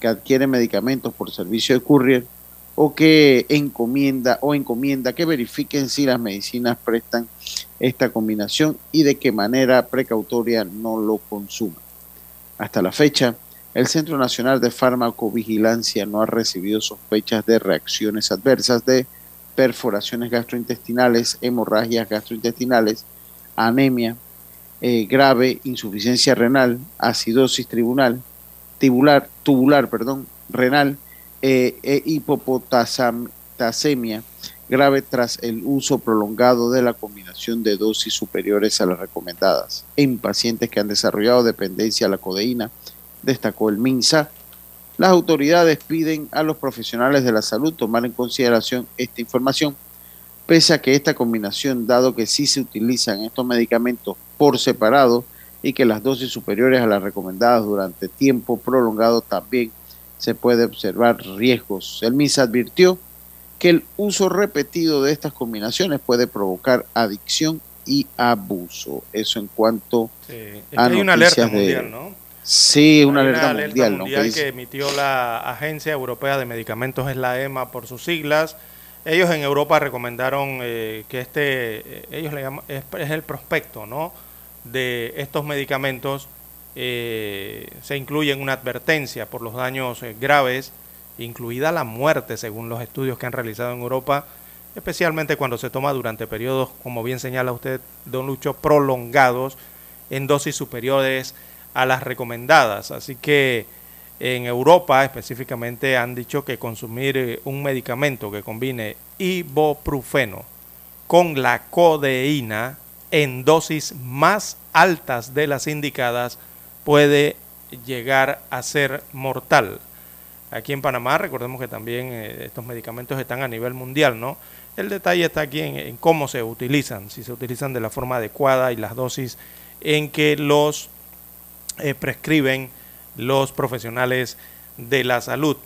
B: que adquiere medicamentos por servicio de courier o que encomienda o encomienda que verifiquen si las medicinas prestan esta combinación y de qué manera precautoria no lo consuman. Hasta la fecha, el Centro Nacional de Farmacovigilancia no ha recibido sospechas de reacciones adversas de perforaciones gastrointestinales, hemorragias gastrointestinales, anemia, eh, grave, insuficiencia renal, acidosis tribunal, tubular, tubular perdón, renal eh, e hipopotasemia grave tras el uso prolongado de la combinación de dosis superiores a las recomendadas en pacientes que han desarrollado dependencia a la codeína, destacó el MINSA. Las autoridades piden a los profesionales de la salud tomar en consideración esta información pese a que esta combinación, dado que sí se utilizan estos medicamentos por separado y que las dosis superiores a las recomendadas durante tiempo prolongado también se puede observar riesgos. El MIS advirtió que el uso repetido de estas combinaciones puede provocar adicción y abuso. Eso en cuanto
A: a hay una alerta mundial, ¿no?
B: Sí, una alerta,
A: una alerta mundial, que emitió la Agencia Europea de Medicamentos, es la EMA por sus siglas, ellos en Europa recomendaron eh, que este, eh, ellos le llaman, es, el prospecto, ¿no? De estos medicamentos eh, se incluye una advertencia por los daños graves, incluida la muerte, según los estudios que han realizado en Europa, especialmente cuando se toma durante periodos, como bien señala usted, don Lucho, prolongados en dosis superiores a las recomendadas. Así que en Europa específicamente han dicho que consumir eh, un medicamento que combine ibuprofeno con la codeína en dosis más altas de las indicadas puede llegar a ser mortal. Aquí en Panamá, recordemos que también eh, estos medicamentos están a nivel mundial, ¿no? El detalle está aquí en, cómo se utilizan, si se utilizan de la forma adecuada y las dosis en que los eh, prescriben los profesionales de la salud.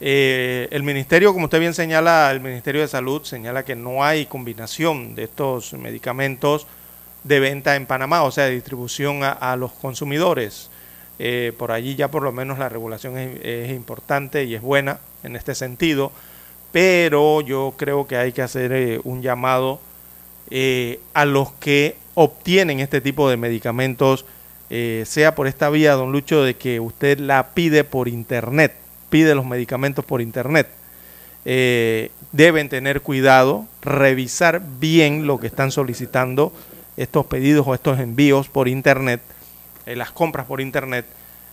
A: Eh, el ministerio, como usted bien señala, el Ministerio de Salud señala que no hay combinación de estos medicamentos de venta en Panamá, o sea, de distribución a, los consumidores. Eh, por allí ya por lo menos la regulación es, importante y es buena en este sentido, pero yo creo que hay que hacer un llamado a los que obtienen este tipo de medicamentos, sea por esta vía, don Lucho, de que usted la pide por internet, pide los medicamentos por internet. deben tener cuidado, revisar bien lo que están solicitando estos pedidos o estos envíos por Internet, eh, las compras por Internet,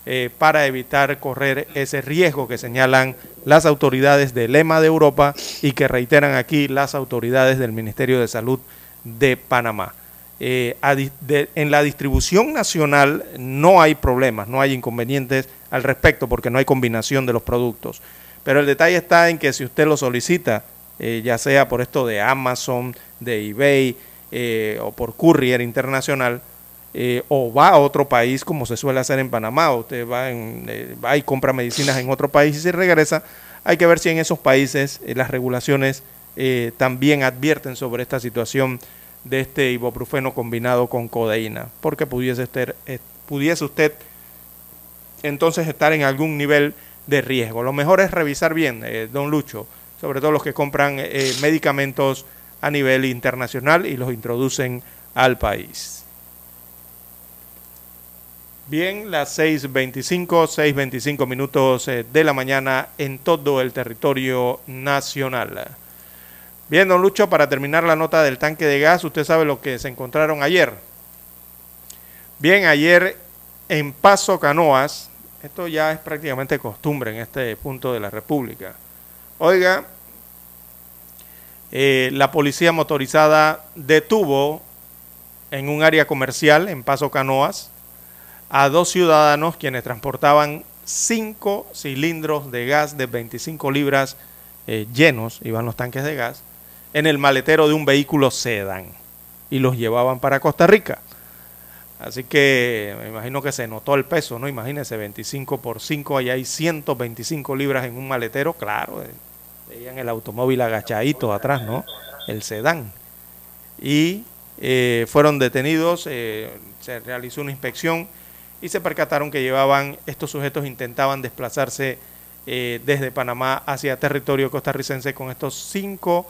A: eh, para evitar correr ese riesgo que señalan las autoridades del EMA de Europa y que reiteran aquí las autoridades del Ministerio de Salud de Panamá. Eh, en la distribución nacional no hay problemas, no hay inconvenientes al respecto porque no hay combinación de los productos. Pero el detalle está en que si usted lo solicita, ya sea por esto de Amazon, de eBay, eh, o por courier internacional, eh, o va a otro país como se suele hacer en Panamá, usted va, en, eh, va y compra medicinas en otro país y se regresa, hay que ver si en esos países las regulaciones también advierten sobre esta situación de este ibuprofeno combinado con codeína, porque pudiese usted, pudiese usted entonces estar en algún nivel de riesgo. Lo mejor es revisar bien, don Lucho, sobre todo los que compran medicamentos a nivel internacional y los introducen al país. Bien, las 6.25, 6.25 minutos eh, de la mañana en todo el territorio nacional. Bien, don Lucho, para terminar la nota del tanque de gas, usted sabe lo que se encontraron ayer. Bien, ayer en Paso Canoas, esto ya es prácticamente costumbre en este punto de la República. Oiga, eh, la policía motorizada detuvo en un área comercial en Paso Canoas a dos ciudadanos quienes transportaban cinco cilindros de gas de 25 libras eh, llenos, iban los tanques de gas, en el maletero de un vehículo sedán y los llevaban para Costa Rica. Así que me imagino que se notó el peso, ¿no? Imagínense, 25 por 5, ahí hay 125 libras en un maletero, claro, eh, Veían el automóvil agachadito atrás, ¿no? El sedán. Y eh, fueron detenidos, eh, se realizó una inspección y se percataron que llevaban, estos sujetos intentaban desplazarse desde Panamá hacia territorio costarricense con estos cinco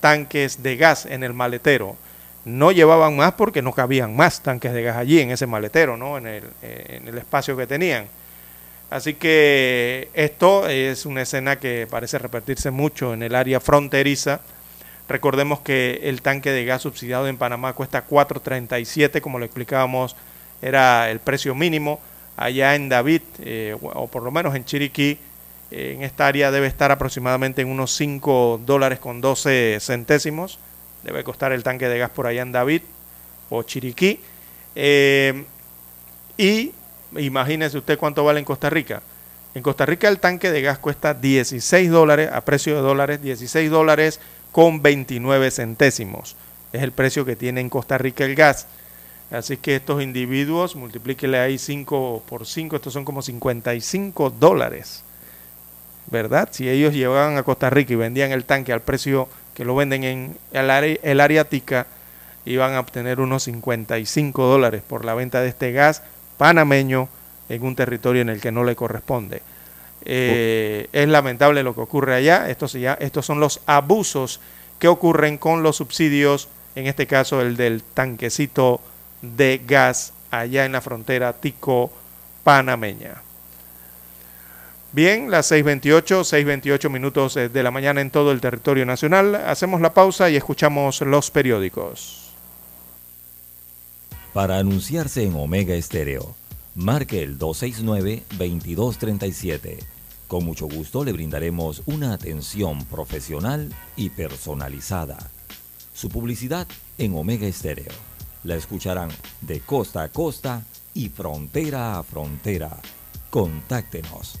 A: tanques de gas en el maletero. No llevaban más porque no cabían más tanques de gas allí en ese maletero, ¿no? En el, en el espacio que tenían. Así que esto es una escena que parece repetirse mucho en el área fronteriza. Recordemos que el tanque de gas subsidiado en Panamá cuesta 4.37, como lo explicábamos, era el precio mínimo. Allá en David, eh, o por lo menos en Chiriquí, eh, en esta área debe estar aproximadamente en unos 5 dólares con 12 centésimos. Debe costar el tanque de gas por allá en David o Chiriquí. Eh, y Imagínese usted cuánto vale en Costa Rica. En Costa Rica el tanque de gas cuesta 16 dólares, a precio de dólares, 16 dólares con 29 centésimos. Es el precio que tiene en Costa Rica el gas. Así que estos individuos, multiplíquele ahí 5 por 5, estos son como 55 dólares. ¿Verdad? Si ellos llevaban a Costa Rica y vendían el tanque al precio que lo venden en el área, tica, iban a obtener unos 55 dólares por la venta de este gas panameño en un territorio en el que no le corresponde. Eh, es lamentable lo que ocurre allá. Ya, estos son los abusos que ocurren con los subsidios, en este caso el del tanquecito de gas allá en la frontera tico-panameña. Bien, las 6.28, 6.28 minutos eh, de la mañana en todo el territorio nacional. Hacemos la pausa y escuchamos los periódicos.
G: Para anunciarse en Omega Estéreo, marque el 269-2237. Con mucho gusto le brindaremos una atención profesional y personalizada. Su publicidad en Omega Estéreo. La escucharán de costa a costa y frontera a frontera. Contáctenos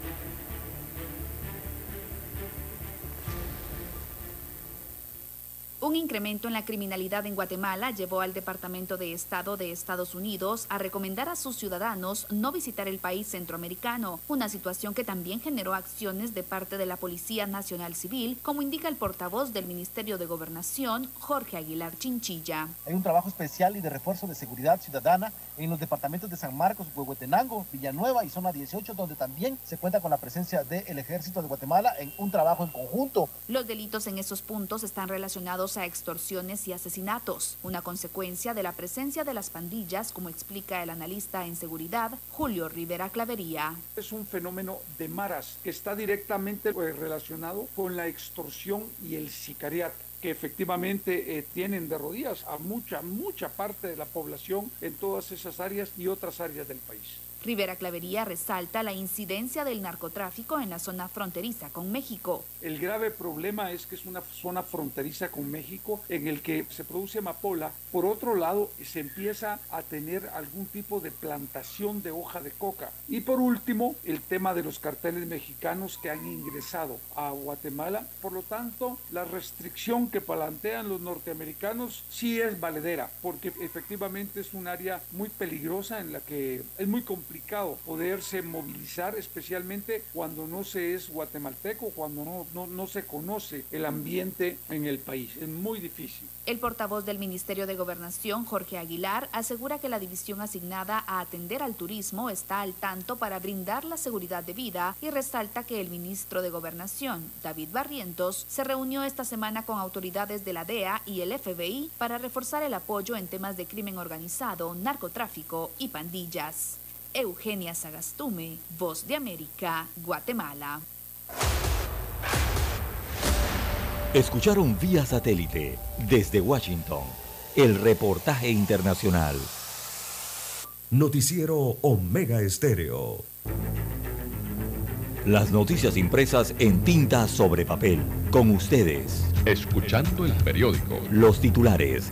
H: Un incremento en la criminalidad en Guatemala llevó al Departamento de Estado de Estados Unidos a recomendar a sus ciudadanos no visitar el país centroamericano, una situación que también generó acciones de parte de la Policía Nacional Civil, como indica el portavoz del Ministerio de Gobernación, Jorge Aguilar Chinchilla.
I: Hay un trabajo especial y de refuerzo de seguridad ciudadana en los departamentos de San Marcos, Huehuetenango, Villanueva y Zona 18, donde también se cuenta con la presencia del Ejército de Guatemala en un trabajo en conjunto.
H: Los delitos en esos puntos están relacionados a extorsiones y asesinatos, una consecuencia de la presencia de las pandillas, como explica el analista en seguridad Julio Rivera Clavería.
J: Es un fenómeno de maras que está directamente pues, relacionado con la extorsión y el sicariato que efectivamente eh, tienen de rodillas a mucha, mucha parte de la población en todas esas áreas y otras áreas del país.
H: Rivera Clavería resalta la incidencia del narcotráfico en la zona fronteriza con México.
J: El grave problema es que es una zona fronteriza con México en el que se produce amapola. Por otro lado, se empieza a tener algún tipo de plantación de hoja de coca. Y por último, el tema de los carteles mexicanos que han ingresado a Guatemala. Por lo tanto, la restricción que plantean los norteamericanos sí es valedera, porque efectivamente es un área muy peligrosa en la que es muy complicado poderse movilizar, especialmente cuando no se es guatemalteco, cuando no, se conoce el ambiente en el país. Es muy difícil.
H: El portavoz del Ministerio de Gobernación, Jorge Aguilar, asegura que la división asignada a atender al turismo está al tanto para brindar la seguridad de vida y resalta que el ministro de Gobernación, David Barrientos, se reunió esta semana con autoridades de la DEA y el FBI para reforzar el apoyo en temas de crimen organizado, narcotráfico y pandillas. Eugenia Sagastume, Voz de América, Guatemala.
G: Escucharon vía satélite desde Washington el reportaje internacional.
E: Noticiero Omega Estéreo.
G: Las noticias impresas en tinta sobre papel. Con ustedes.
K: Escuchando el periódico.
G: Los titulares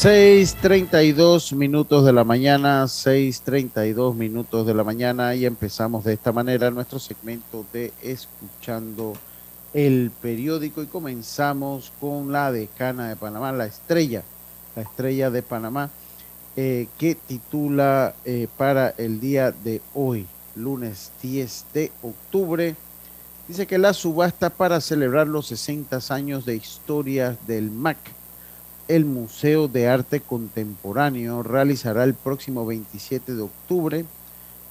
B: Seis treinta y dos minutos de la mañana, seis treinta y dos minutos de la mañana y empezamos de esta manera nuestro segmento de escuchando el periódico y comenzamos con la decana de Panamá, la estrella, la estrella de Panamá, eh, que titula eh, para el día de hoy, lunes 10 de octubre, dice que la subasta para celebrar los 60 años de historia del MAC el Museo de Arte Contemporáneo realizará el próximo 27 de octubre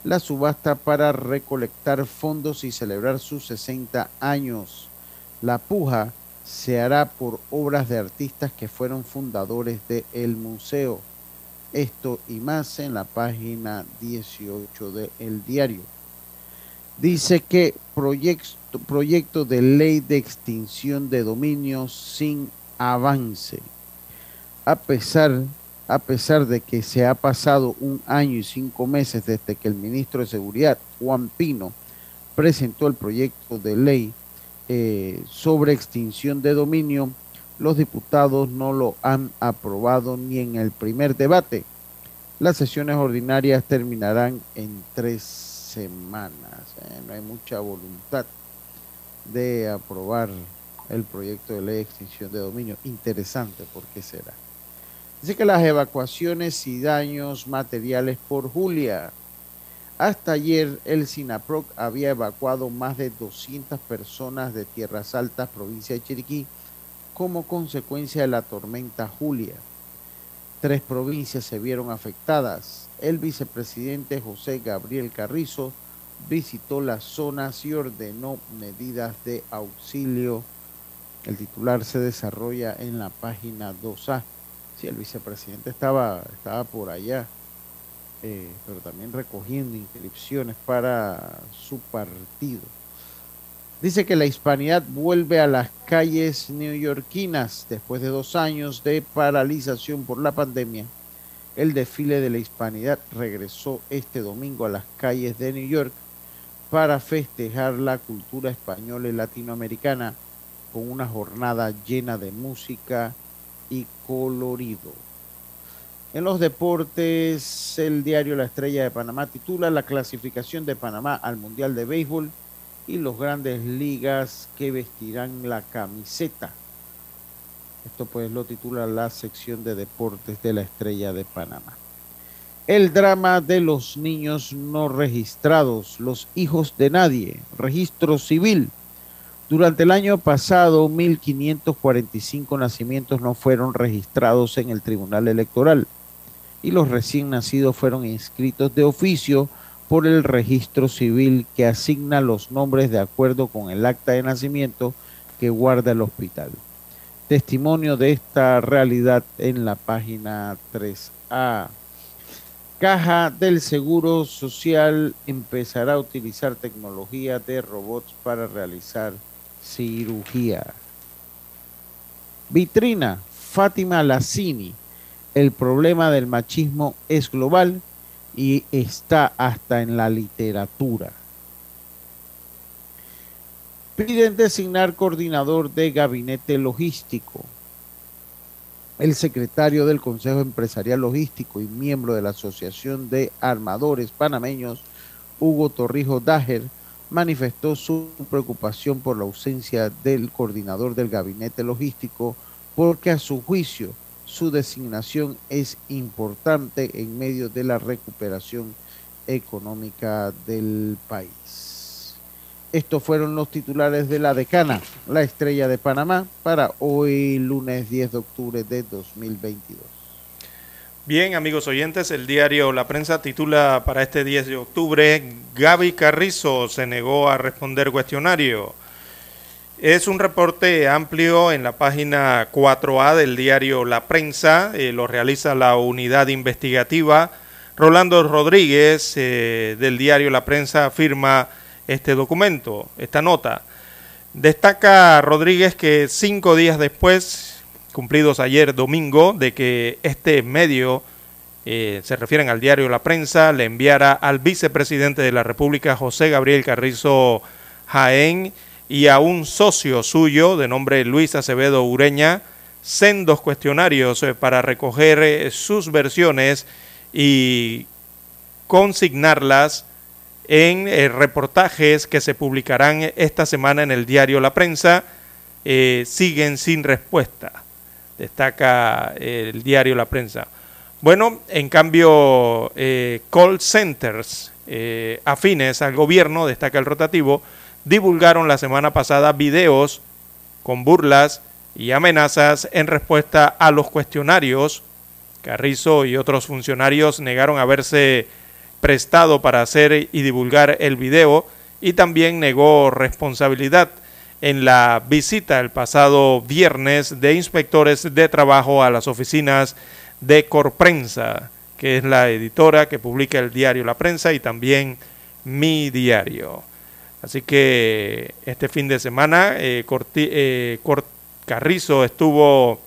B: la subasta para recolectar fondos y celebrar sus 60 años. La puja se hará por obras de artistas que fueron fundadores del museo. Esto y más en la página 18 del diario. Dice que proyecto, proyecto de ley de extinción de dominios sin avance a pesar, a pesar de que se ha pasado un año y cinco meses desde que el ministro de Seguridad, Juan Pino, presentó el proyecto de ley eh, sobre extinción de dominio, los diputados no lo han aprobado ni en el primer debate. Las sesiones ordinarias terminarán en tres semanas. ¿eh? no hay mucha voluntad de aprobar el proyecto de ley de extinción de dominio. Interesante, ¿por qué será? Dice que las evacuaciones y daños materiales por Julia. Hasta ayer el SINAPROC había evacuado más de 200 personas de Tierras Altas, provincia de Chiriquí, como consecuencia de la tormenta Julia. Tres provincias se vieron afectadas. El vicepresidente José Gabriel Carrizo visitó las zonas y ordenó medidas de auxilio. El titular se desarrolla en la página 2A. Sí, el vicepresidente estaba, estaba por allá, eh, pero también recogiendo inscripciones para su partido. Dice que la hispanidad vuelve a las calles neoyorquinas después de dos años de paralización por la pandemia. El desfile de la hispanidad regresó este domingo a las calles de New York para festejar la cultura española y latinoamericana con una jornada llena de música, y colorido. En los deportes, el diario La Estrella de Panamá titula La clasificación de Panamá al Mundial de Béisbol y los grandes ligas que vestirán la camiseta. Esto pues lo titula la sección de deportes de la Estrella de Panamá. El drama de los niños no registrados, los hijos de nadie, registro civil durante el año pasado, 1.545 nacimientos no fueron registrados en el Tribunal Electoral y los recién nacidos fueron inscritos de oficio por el registro civil que asigna los nombres de acuerdo con el acta de nacimiento que guarda el hospital. Testimonio de esta realidad en la página 3A. Caja del Seguro Social empezará a utilizar tecnología de robots para realizar cirugía. Vitrina, Fátima Lassini. El problema del machismo es global y está hasta en la literatura. Piden designar coordinador de gabinete logístico. El secretario del Consejo Empresarial Logístico y miembro de la Asociación de Armadores Panameños, Hugo Torrijos Dager, manifestó su preocupación por la ausencia del coordinador del gabinete logístico porque a su juicio su designación es importante en medio de la recuperación económica del país. Estos fueron los titulares de la decana, la estrella de Panamá, para hoy lunes 10 de octubre de 2022.
A: Bien, amigos oyentes, el diario La Prensa titula para este 10 de octubre, Gaby Carrizo se negó a responder cuestionario. Es un reporte amplio en la página 4A del diario La Prensa, eh, lo realiza la unidad investigativa. Rolando Rodríguez eh, del diario La Prensa firma este documento, esta nota. Destaca Rodríguez que cinco días después cumplidos ayer domingo de que este medio, eh, se refieren al diario La Prensa, le enviara al vicepresidente de la República, José Gabriel Carrizo Jaén, y a un socio suyo de nombre Luis Acevedo Ureña, sendos cuestionarios eh, para recoger eh, sus versiones y consignarlas en reportajes que se publicarán esta semana en el diario La Prensa, siguen sin respuesta destaca el diario La Prensa. Bueno, en cambio, eh, call centers eh, afines al gobierno, destaca el rotativo, divulgaron la semana pasada videos con burlas y amenazas en respuesta a los cuestionarios. Carrizo y otros funcionarios negaron haberse prestado para hacer y divulgar el video y también negó responsabilidad en la visita el pasado viernes de inspectores de trabajo a las oficinas de Corprensa, que es la editora que publica el diario La Prensa y también Mi Diario. Así que este fin de semana eh, eh Carrizo estuvo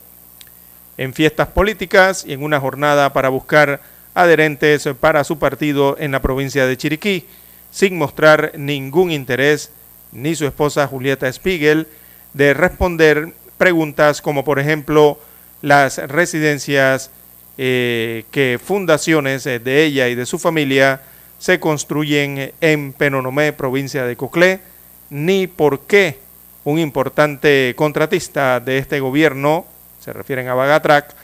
A: en fiestas políticas y en una jornada para buscar adherentes para su partido en la provincia de Chiriquí. sin mostrar ningún interés, ni su esposa Julieta Spiegel, de responder preguntas como por ejemplo las residencias eh, que fundaciones eh, de ella y de su familia se construyen en Penonomé, provincia de Coclé, ni por qué un importante contratista de este gobierno, se refieren a Bagatrac,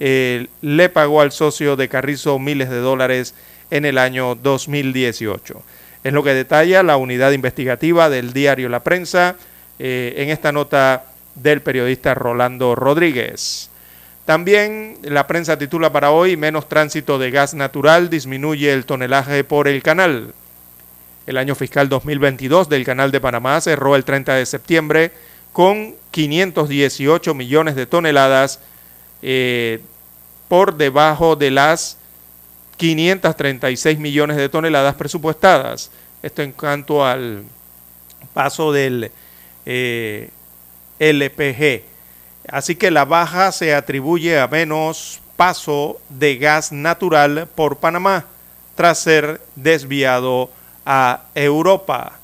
A: eh, le pagó al socio de Carrizo miles de dólares en el año 2018. Es lo que detalla la unidad investigativa del diario La Prensa en esta nota del periodista Rolando Rodríguez. También la prensa titula para hoy, menos tránsito de gas natural, disminuye el tonelaje por el canal. El año fiscal 2022 del Canal de Panamá cerró el 30 de septiembre con 518 millones de toneladas eh, por debajo de las 536 millones de toneladas presupuestadas. Esto en cuanto al paso del eh, LPG. Así que la baja se atribuye a menos paso de gas natural por Panamá tras ser desviado a Europa.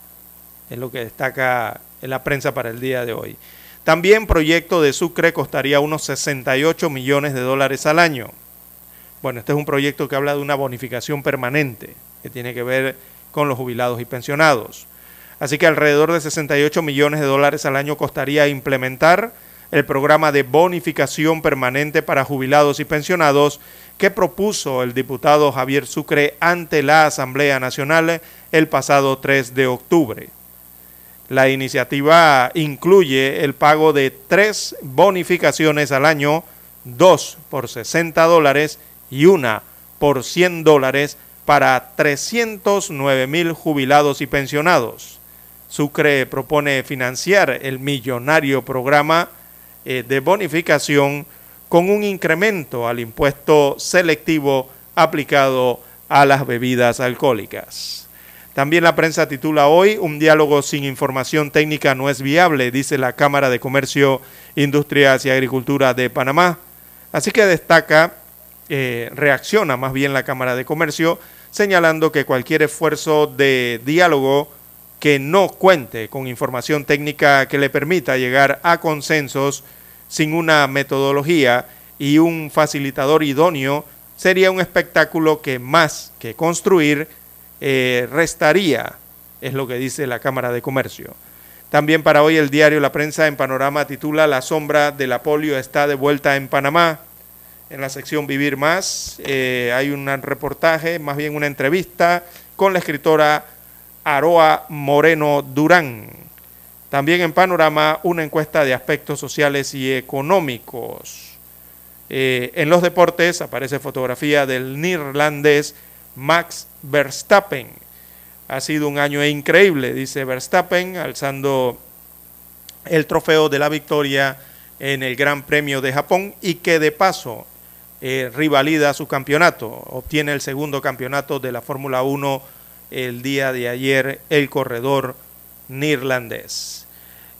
A: Es lo que destaca en la prensa para el día de hoy. También proyecto de Sucre costaría unos 68 millones de dólares al año. Bueno, este es un proyecto que habla de una bonificación permanente, que tiene que ver con los jubilados y pensionados. Así que alrededor de 68 millones de dólares al año costaría implementar el programa de bonificación permanente para jubilados y pensionados que propuso el diputado Javier Sucre ante la Asamblea Nacional el pasado 3 de octubre. La iniciativa incluye el pago de tres bonificaciones al año, dos por 60 dólares y una por 100 dólares para 309 mil jubilados y pensionados. Sucre propone financiar el millonario programa eh, de bonificación con un incremento al impuesto selectivo aplicado a las bebidas alcohólicas. También la prensa titula hoy, un diálogo sin información técnica no es viable, dice la Cámara de Comercio, Industrias y Agricultura de Panamá. Así que destaca, eh, reacciona más bien la Cámara de Comercio, señalando que cualquier esfuerzo de diálogo que no cuente con información técnica que le permita llegar a consensos sin una metodología y un facilitador idóneo sería un espectáculo que más que construir eh, restaría, es lo que dice la Cámara de Comercio. También para hoy el diario La Prensa en Panorama titula La sombra de la polio está de vuelta en Panamá. En la sección Vivir Más eh, hay un reportaje, más bien una entrevista con la escritora Aroa Moreno Durán. También en Panorama una encuesta de aspectos sociales y económicos. Eh, en los deportes aparece fotografía del neerlandés Max Verstappen. Ha sido un año increíble, dice Verstappen, alzando el trofeo de la victoria en el Gran Premio de Japón y que de paso eh, rivalida su campeonato, obtiene el segundo campeonato de la Fórmula 1 el día de ayer el corredor neerlandés.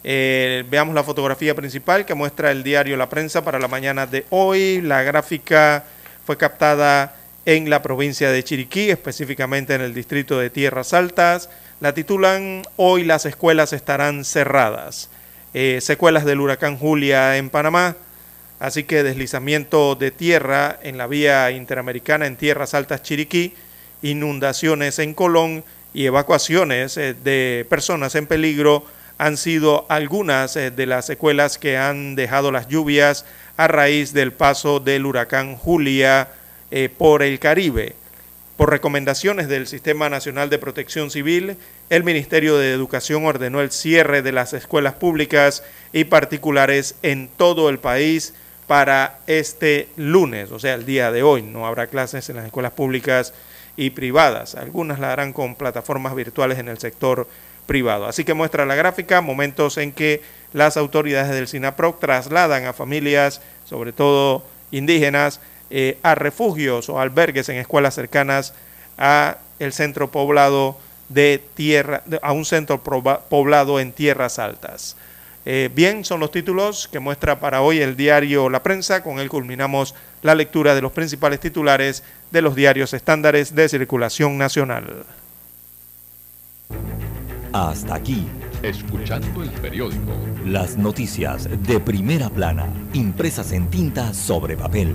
A: Eh, veamos la fotografía principal que muestra el diario La Prensa para la mañana de hoy. La gráfica fue captada en la provincia de Chiriquí, específicamente en el distrito de Tierras Altas. La titulan Hoy las escuelas estarán cerradas. Eh, secuelas del huracán Julia en Panamá. Así que deslizamiento de tierra en la vía interamericana en Tierras Altas Chiriquí inundaciones en Colón y evacuaciones eh, de personas en peligro han sido algunas eh, de las secuelas que han dejado las lluvias a raíz del paso del huracán Julia eh, por el Caribe. Por recomendaciones del Sistema Nacional de Protección Civil, el Ministerio de Educación ordenó el cierre de las escuelas públicas y particulares en todo el país para este lunes, o sea, el día de hoy. No habrá clases en las escuelas públicas y privadas. Algunas la harán con plataformas virtuales en el sector privado. Así que muestra la gráfica momentos en que las autoridades del SINAPROC trasladan a familias, sobre todo indígenas, eh, a refugios o albergues en escuelas cercanas a el centro poblado de tierra, a un centro poblado en tierras altas. Eh, bien, son los títulos que muestra para hoy el diario La Prensa. Con él culminamos la lectura de los principales titulares de los diarios estándares de circulación nacional.
G: Hasta aquí.
K: Escuchando el periódico.
G: Las noticias de primera plana, impresas en tinta sobre papel.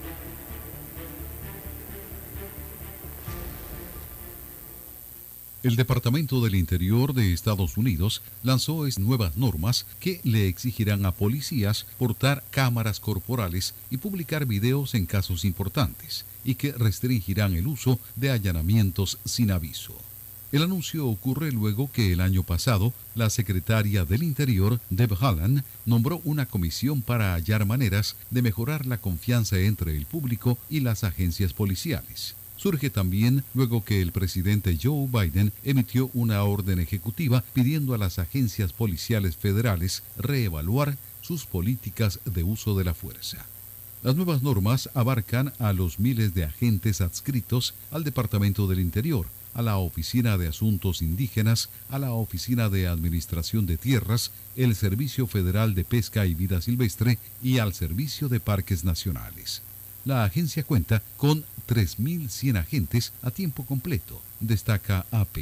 K: El Departamento del Interior de Estados Unidos lanzó nuevas normas que le exigirán a policías portar cámaras corporales y publicar videos en casos importantes y que restringirán el uso de allanamientos sin aviso. El anuncio ocurre luego que el año pasado la secretaria del Interior, Deb Haaland, nombró una comisión para hallar maneras de mejorar la confianza entre el público y las agencias policiales surge también luego que el presidente Joe Biden emitió una orden ejecutiva pidiendo a las agencias policiales federales reevaluar sus políticas de uso de la fuerza. Las nuevas normas abarcan a los miles de agentes adscritos al Departamento del Interior, a la Oficina de Asuntos Indígenas, a la Oficina de Administración de Tierras, el Servicio Federal de Pesca y Vida Silvestre y al Servicio de Parques Nacionales. La agencia cuenta con 3.100 agentes a tiempo completo, destaca AP.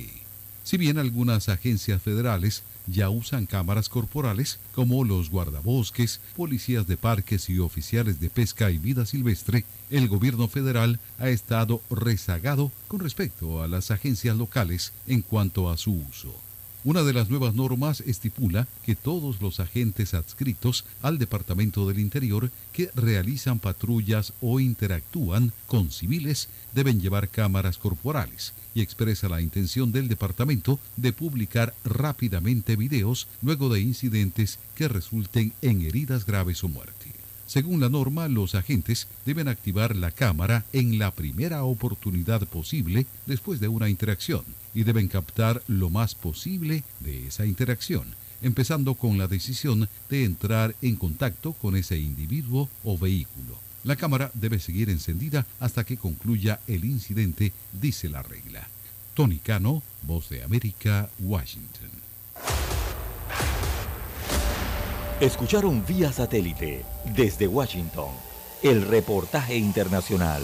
K: Si bien algunas agencias federales ya usan cámaras corporales, como los guardabosques, policías de parques y oficiales de pesca y vida silvestre, el gobierno federal ha estado rezagado con respecto a las agencias locales en cuanto a su uso. Una de las nuevas normas estipula que todos los agentes adscritos al Departamento del Interior que realizan patrullas o interactúan con civiles deben llevar cámaras corporales y expresa la intención del departamento de publicar rápidamente videos luego de incidentes que resulten en heridas graves o muerte. Según la norma, los agentes deben activar la cámara en la primera oportunidad posible después de una interacción y deben captar lo más posible de esa interacción, empezando con la decisión de entrar en contacto con ese individuo o vehículo. La cámara debe seguir encendida hasta que concluya el incidente, dice la regla. Tony Cano, Voz de América, Washington.
G: Escucharon vía satélite desde Washington el reportaje internacional.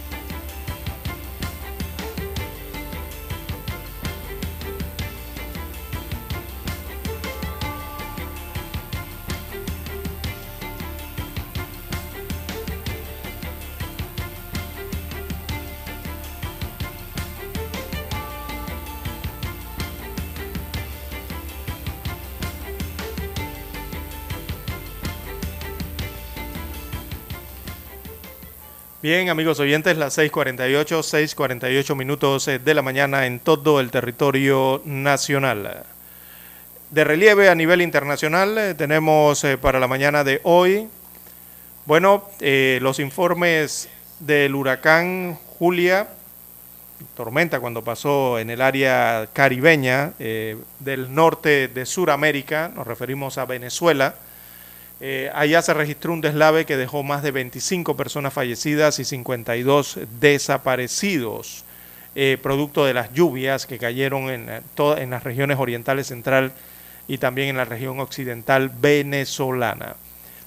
A: Bien, amigos oyentes, las 6:48, 6:48 minutos eh, de la mañana en todo el territorio nacional. De relieve a nivel internacional eh, tenemos eh, para la mañana de hoy, bueno, los informes del huracán Julia, tormenta cuando pasó en el área caribeña del norte de Sudamérica, nos referimos a Venezuela, eh, allá se registró un deslave que dejó más de 25 personas fallecidas y 52 desaparecidos, eh, producto de las lluvias que cayeron en, eh, en las regiones orientales central y también en la región occidental venezolana.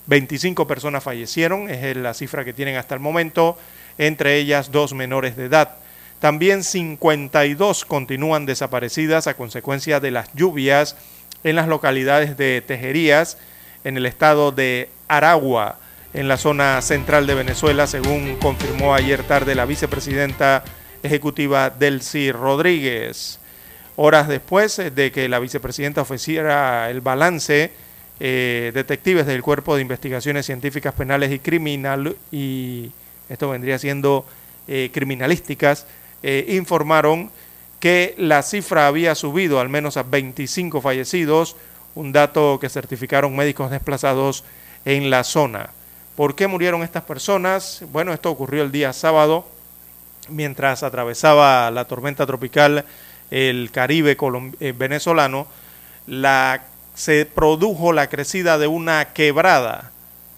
A: 25 personas fallecieron, es la cifra que tienen hasta el momento, entre ellas dos menores de edad. También 52 continúan desaparecidas a consecuencia de las lluvias en las localidades de Tejerías, en el estado de Aragua, en la zona central de Venezuela, según confirmó ayer tarde la vicepresidenta ejecutiva Delcy Rodríguez. Horas después de que la vicepresidenta ofreciera el balance, eh, detectives del Cuerpo de Investigaciones Científicas Penales y Criminal, y esto vendría siendo eh, criminalísticas, eh, informaron que la cifra había subido al menos a 25 fallecidos, un dato que certificaron médicos desplazados en la zona. ¿Por qué murieron estas personas? Bueno, esto ocurrió el día sábado, mientras atravesaba la tormenta tropical el Caribe eh, venezolano, la, se produjo la crecida de una quebrada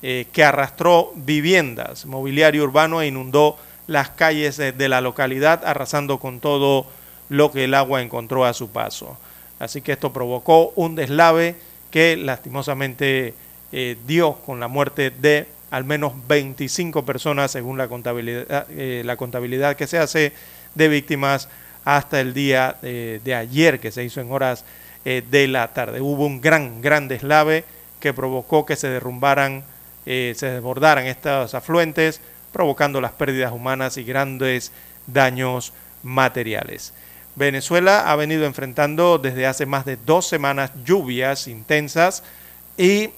A: eh, que arrastró viviendas, mobiliario urbano e inundó las calles de la localidad, arrasando con todo lo que el agua encontró a su paso. Así que esto provocó un deslave que lastimosamente eh, dio con la muerte de al menos 25 personas según la contabilidad, eh, la contabilidad que se hace de víctimas hasta el día eh, de ayer que se hizo en horas de la tarde. Hubo un gran, gran deslave que provocó que se derrumbaran, se desbordaran estos afluentes, provocando las pérdidas humanas y grandes daños materiales. Venezuela ha venido enfrentando desde hace más de dos semanas lluvias intensas y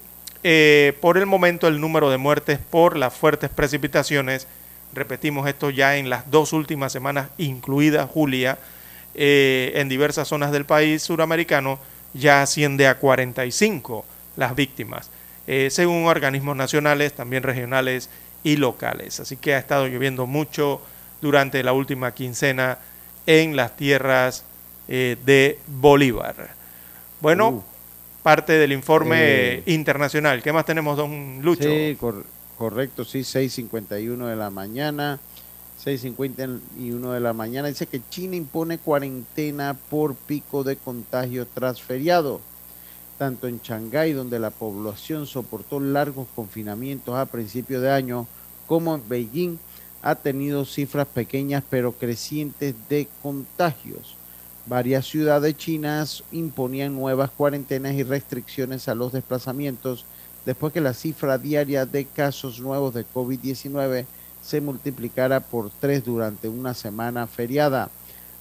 A: eh, por el momento el número de muertes por las fuertes precipitaciones, repetimos esto ya en las dos últimas semanas, incluida Julia, eh, en diversas zonas del país suramericano, ya asciende a 45 las víctimas, eh, según organismos nacionales, también regionales y locales. Así que ha estado lloviendo mucho durante la última quincena en las tierras eh, de Bolívar. Bueno, uh. parte del informe eh. internacional. ¿Qué más tenemos, don Lucho?
B: Sí, correcto, sí, 6.51 de la mañana. 6.51 de la mañana. Dice que China impone cuarentena por pico de contagio tras feriado. Tanto en Shanghái, donde la población soportó largos confinamientos a principios de año, como en Beijing, ha tenido cifras pequeñas pero crecientes de contagios. Varias ciudades chinas imponían nuevas cuarentenas y restricciones a los desplazamientos después que la cifra diaria de casos nuevos de COVID-19 se multiplicara por tres durante una semana feriada,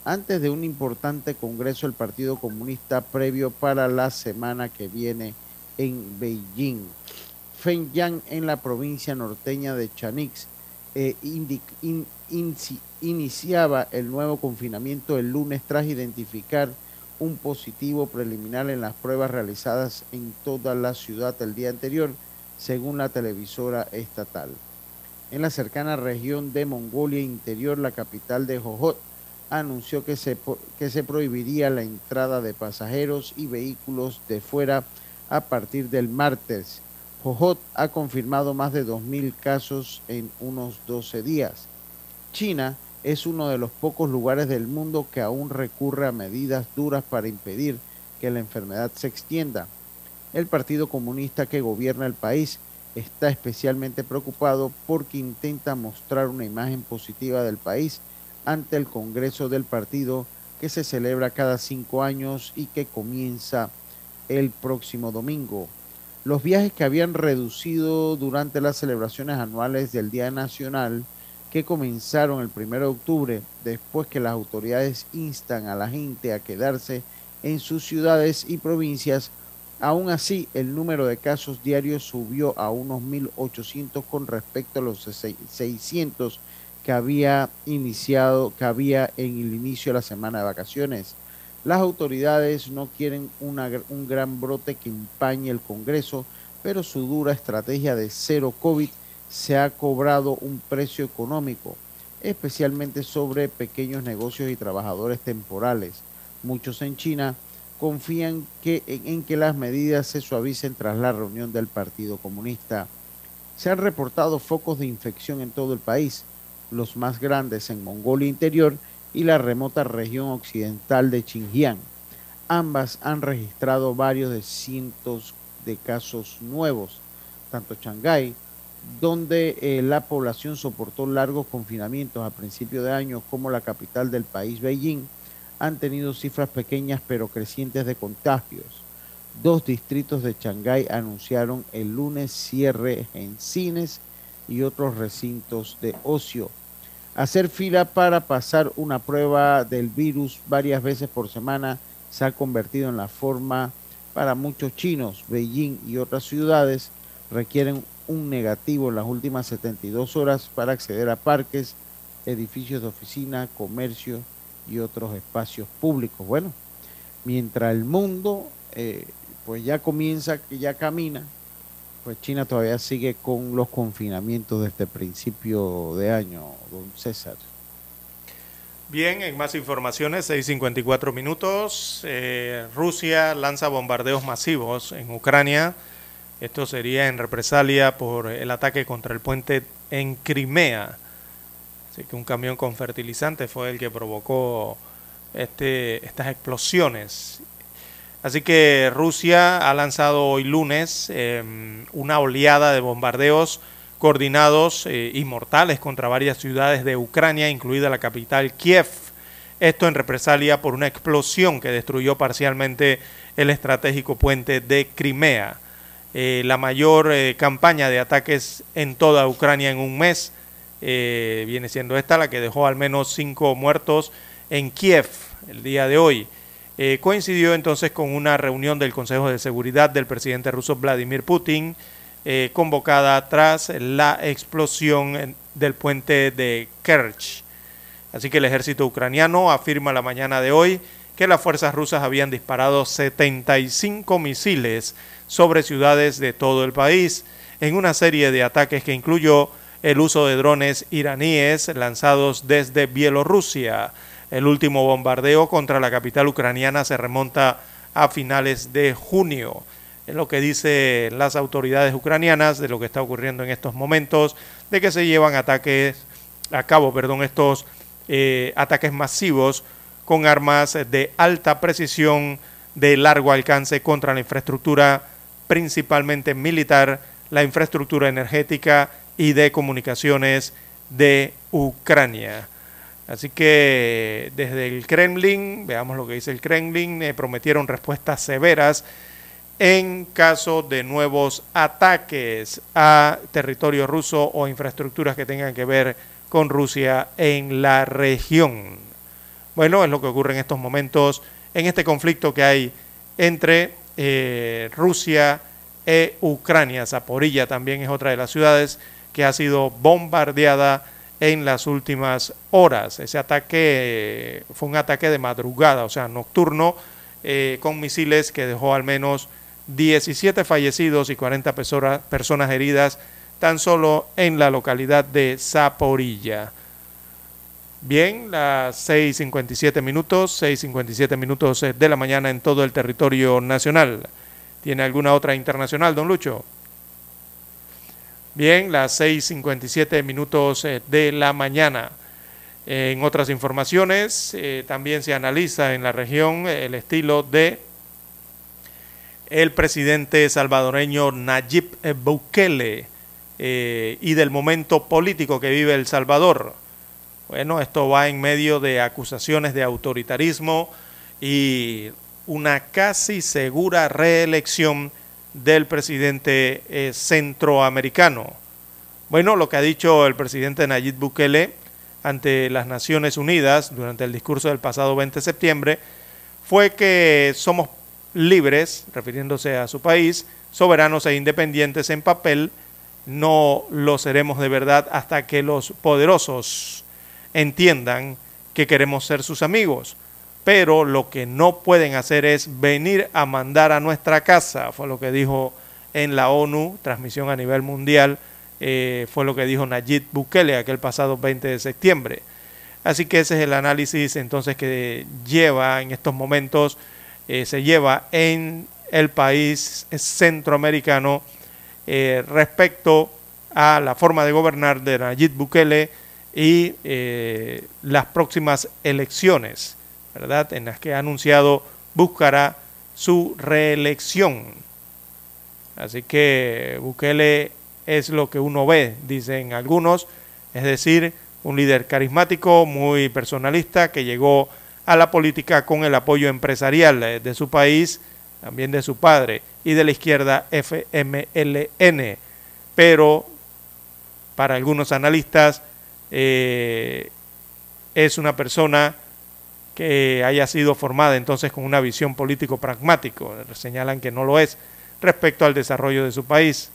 B: antes de un importante congreso del Partido Comunista previo para la semana que viene en Beijing. Fenyang, en la provincia norteña de Chanix, eh, iniciaba el nuevo confinamiento el lunes tras identificar un positivo preliminar en las pruebas realizadas en toda la ciudad el día anterior, según la televisora estatal. En la cercana región de Mongolia Interior, la capital de Jojot anunció que se, que se prohibiría la entrada de pasajeros y vehículos de fuera a partir del martes Jojot ha confirmado más de 2.000 casos en unos 12 días. China es uno de los pocos lugares del mundo que aún recurre a medidas duras para impedir que la enfermedad se extienda. El Partido Comunista que gobierna el país está especialmente preocupado porque intenta mostrar una imagen positiva del país ante el Congreso del partido que se celebra cada cinco años y que comienza el próximo domingo los viajes que habían reducido durante las celebraciones anuales del Día Nacional que comenzaron el 1 de octubre después que las autoridades instan a la gente a quedarse en sus ciudades y provincias Aún así, el número de casos diarios subió a unos 1.800 con respecto a los 600 que había iniciado, que había en el inicio de la semana de vacaciones. Las autoridades no quieren un gran brote que empañe el Congreso, pero su dura estrategia de cero COVID se ha cobrado un precio económico, especialmente sobre pequeños negocios y trabajadores temporales. Muchos en China confían en, que las medidas se suavicen tras la reunión del Partido Comunista. Se han reportado focos de infección en todo el país, los más grandes en Mongolia Interior y la remota región occidental de Xinjiang. Ambas han registrado varios de cientos de casos nuevos, tanto Shanghái, donde eh, la población soportó largos confinamientos a principios de año, como la capital del país, Beijing, han tenido cifras pequeñas pero crecientes de contagios. Dos distritos de Shanghái anunciaron el lunes cierre en cines y otros recintos de ocio. Hacer fila para pasar una prueba del virus varias veces por semana se ha convertido en la forma para muchos chinos. Beijing y otras ciudades requieren un negativo en las últimas 72 horas para acceder a parques, edificios de oficina, comercio y otros espacios públicos. Bueno, mientras el mundo eh, pues ya comienza, ya camina, pues China todavía sigue con los confinamientos desde principio de año, don César.
A: Bien, en más informaciones, 6.54 minutos, eh, Rusia lanza bombardeos masivos en Ucrania. Esto sería en represalia por el ataque contra el puente en Crimea. Así que un camión con fertilizante fue el que provocó este, estas explosiones. Así que Rusia ha lanzado hoy lunes em, una oleada de bombardeos coordinados eh, y mortales contra varias ciudades de Ucrania, incluida la capital Kiev. Esto en represalia por una explosión que destruyó parcialmente el estratégico puente de Crimea. Eh, la mayor eh, campaña de ataques en toda Ucrania en un mes. Eh, viene siendo esta la que dejó al menos cinco muertos en Kiev el día de hoy. Coincidió entonces con una reunión del Consejo de Seguridad del presidente ruso Vladimir Putin, convocada tras la explosión del puente de Kerch. Así que el ejército ucraniano afirma la mañana de hoy que las fuerzas rusas habían disparado 75 misiles sobre ciudades de todo el país, en una serie de ataques que incluyó el uso de drones iraníes lanzados desde Bielorrusia. El último bombardeo contra la capital ucraniana se remonta a finales de junio. Es lo que dicen las autoridades ucranianas de lo que está ocurriendo en estos momentos, de que se llevan ataques a cabo, perdón, estos eh, ataques masivos con armas de alta precisión de largo alcance contra la infraestructura principalmente militar, la infraestructura energética y de comunicaciones de Ucrania. Así que desde el Kremlin, veamos lo que dice el Kremlin, eh, prometieron respuestas severas en caso de nuevos ataques a territorio ruso o infraestructuras que tengan que ver con Rusia en la región. Bueno, es lo que ocurre en estos momentos en este conflicto que hay entre eh, Rusia e Ucrania. Zaporilla también es otra de las ciudades que ha sido bombardeada en las últimas horas. Ese ataque fue un ataque de madrugada, o sea, nocturno, eh, con misiles que dejó al menos 17 fallecidos y 40 personas heridas tan solo en la localidad de Zaporilla. Bien, las 6.57 minutos, 6.57 minutos de la mañana en todo el territorio nacional. ¿Tiene alguna otra internacional, don Lucho? Bien, las 6.57 minutos eh, de la mañana. En otras informaciones, eh, también se analiza en la región el estilo de el presidente salvadoreño Nayib Bukele y del momento político que vive El Salvador bueno, esto va en medio de acusaciones de autoritarismo y una casi segura reelección del presidente eh, centroamericano. Bueno, lo que ha dicho el presidente Nayib Bukele ante las Naciones Unidas durante el discurso del pasado 20 de septiembre fue que somos libres, refiriéndose a su país, soberanos e independientes en papel, no lo seremos de verdad hasta que los poderosos entiendan que queremos ser sus amigos. Pero lo que no pueden hacer es venir a mandar a nuestra casa, fue lo que dijo en la ONU, transmisión a nivel mundial, eh, fue lo que dijo Nayib Bukele aquel pasado 20 de septiembre. Así que ese es el análisis entonces que lleva en estos momentos, eh, se lleva en el país centroamericano eh, respecto a la forma de gobernar de Nayib Bukele y las próximas elecciones, En las que ha anunciado buscará su reelección. Así que Bukele es lo que uno ve, dicen algunos, es decir, un líder carismático, muy personalista, que llegó a la política con el apoyo empresarial eh, de su país, también de su padre y de la izquierda FMLN. Pero para algunos analistas, eh, es una persona que haya sido formada entonces con una visión político pragmático, señalan que no lo es respecto al desarrollo de su país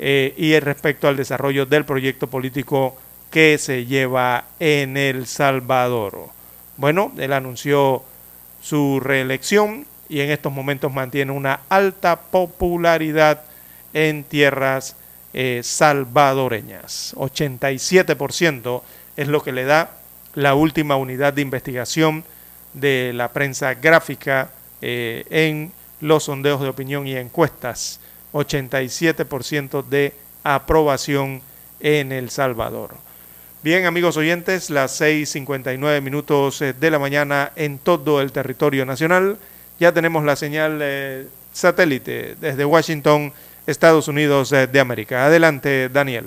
A: eh, y respecto al desarrollo del proyecto político que se lleva en El Salvador. Bueno, él anunció su reelección y en estos momentos mantiene una alta popularidad en tierras eh, salvadoreñas. 87% es lo que le da la última unidad de investigación de la prensa gráfica eh, en los sondeos de opinión y encuestas. 87% de aprobación en El Salvador. Bien, amigos oyentes, las 6.59 minutos eh, de la mañana en todo el territorio nacional. Ya tenemos la señal satélite desde Washington Estados Unidos eh, de América. Adelante, Daniel.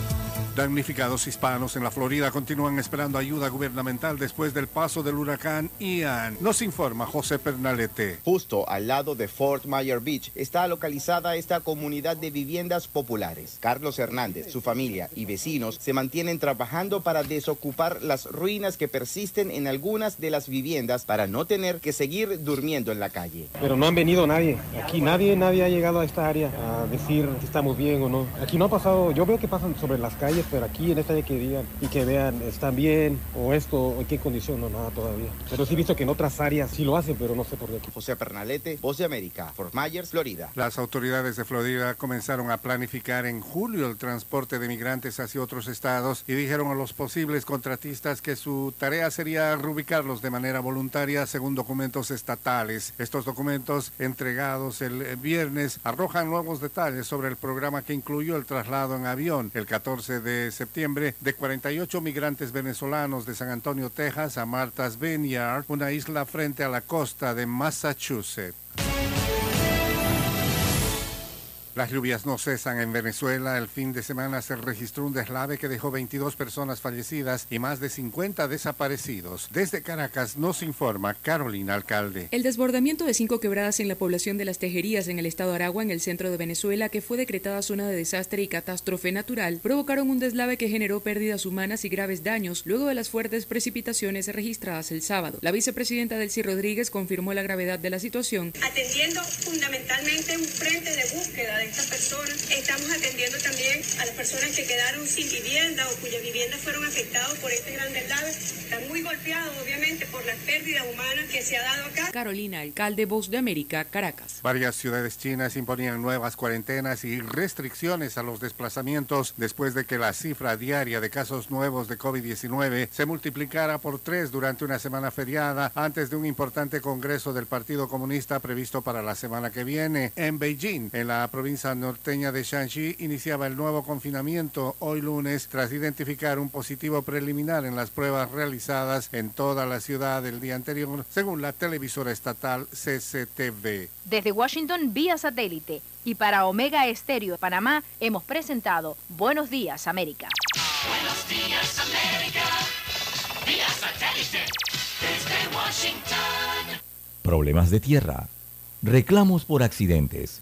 L: Damnificados hispanos en la Florida continúan esperando ayuda gubernamental después del paso del huracán Ian. Nos informa José Pernalete.
M: Justo al lado de Fort Myers Beach está localizada esta comunidad de viviendas populares. Carlos Hernández, su familia y vecinos se mantienen trabajando para desocupar las ruinas que persisten en algunas de las viviendas para no tener que seguir durmiendo en la calle.
N: Pero no han venido nadie. Aquí nadie, nadie ha llegado a esta área a decir si estamos bien o no. Aquí no ha pasado, yo veo que pasan sobre las calles pero aquí en esta de que digan y que vean, están bien, o esto, o en qué condición, no, nada todavía. Pero sí he visto que en otras áreas sí lo hacen, pero no sé por qué.
M: José Pernalete, Voz de América, Fort Myers, Florida.
L: Las autoridades de Florida comenzaron a planificar en julio el transporte de migrantes hacia otros estados y dijeron a los posibles contratistas que su tarea sería reubicarlos de manera voluntaria según documentos estatales. Estos documentos entregados el viernes arrojan nuevos detalles sobre el programa que incluyó el traslado en avión el 14 de septiembre de 48 migrantes venezolanos de San Antonio, Texas a Martha's Vineyard, una isla frente a la costa de Massachusetts. Las lluvias no cesan en Venezuela. El fin de semana se registró un deslave que dejó 22 personas fallecidas y más de 50 desaparecidos. Desde Caracas nos informa Carolina Alcalde.
O: El desbordamiento de cinco quebradas en la población de las Tejerías en el estado Aragua, en el centro de Venezuela, que fue decretada zona de desastre y catástrofe natural, provocaron un deslave que generó pérdidas humanas y graves daños luego de las fuertes precipitaciones registradas el sábado. La vicepresidenta Delcy Rodríguez confirmó la gravedad de la situación.
P: Atendiendo fundamentalmente un frente de búsqueda de estas personas. Estamos atendiendo también a las personas que quedaron sin vivienda o cuyas viviendas fueron afectadas por este gran deslave. Están muy golpeados, obviamente, por la pérdida humana que se ha dado acá.
O: Carolina, alcalde Voz de América, Caracas.
L: Varias ciudades chinas imponían nuevas cuarentenas y restricciones a los desplazamientos después de que la cifra diaria de casos nuevos de COVID-19 se multiplicara por tres durante una semana feriada antes de un importante congreso del Partido Comunista previsto para la semana que viene. En Beijing, en la provincia norteña de Shanxi, iniciaba el nuevo confinamiento hoy lunes tras identificar un positivo preliminar en las pruebas realizadas en toda la ciudad el día anterior, según la televisora estatal CCTV.
Q: Desde Washington vía satélite y para Omega Estéreo de Panamá hemos presentado Buenos Días América.
D: Buenos días, América. Vía satélite. Desde Washington.
G: Problemas de tierra, reclamos por accidentes,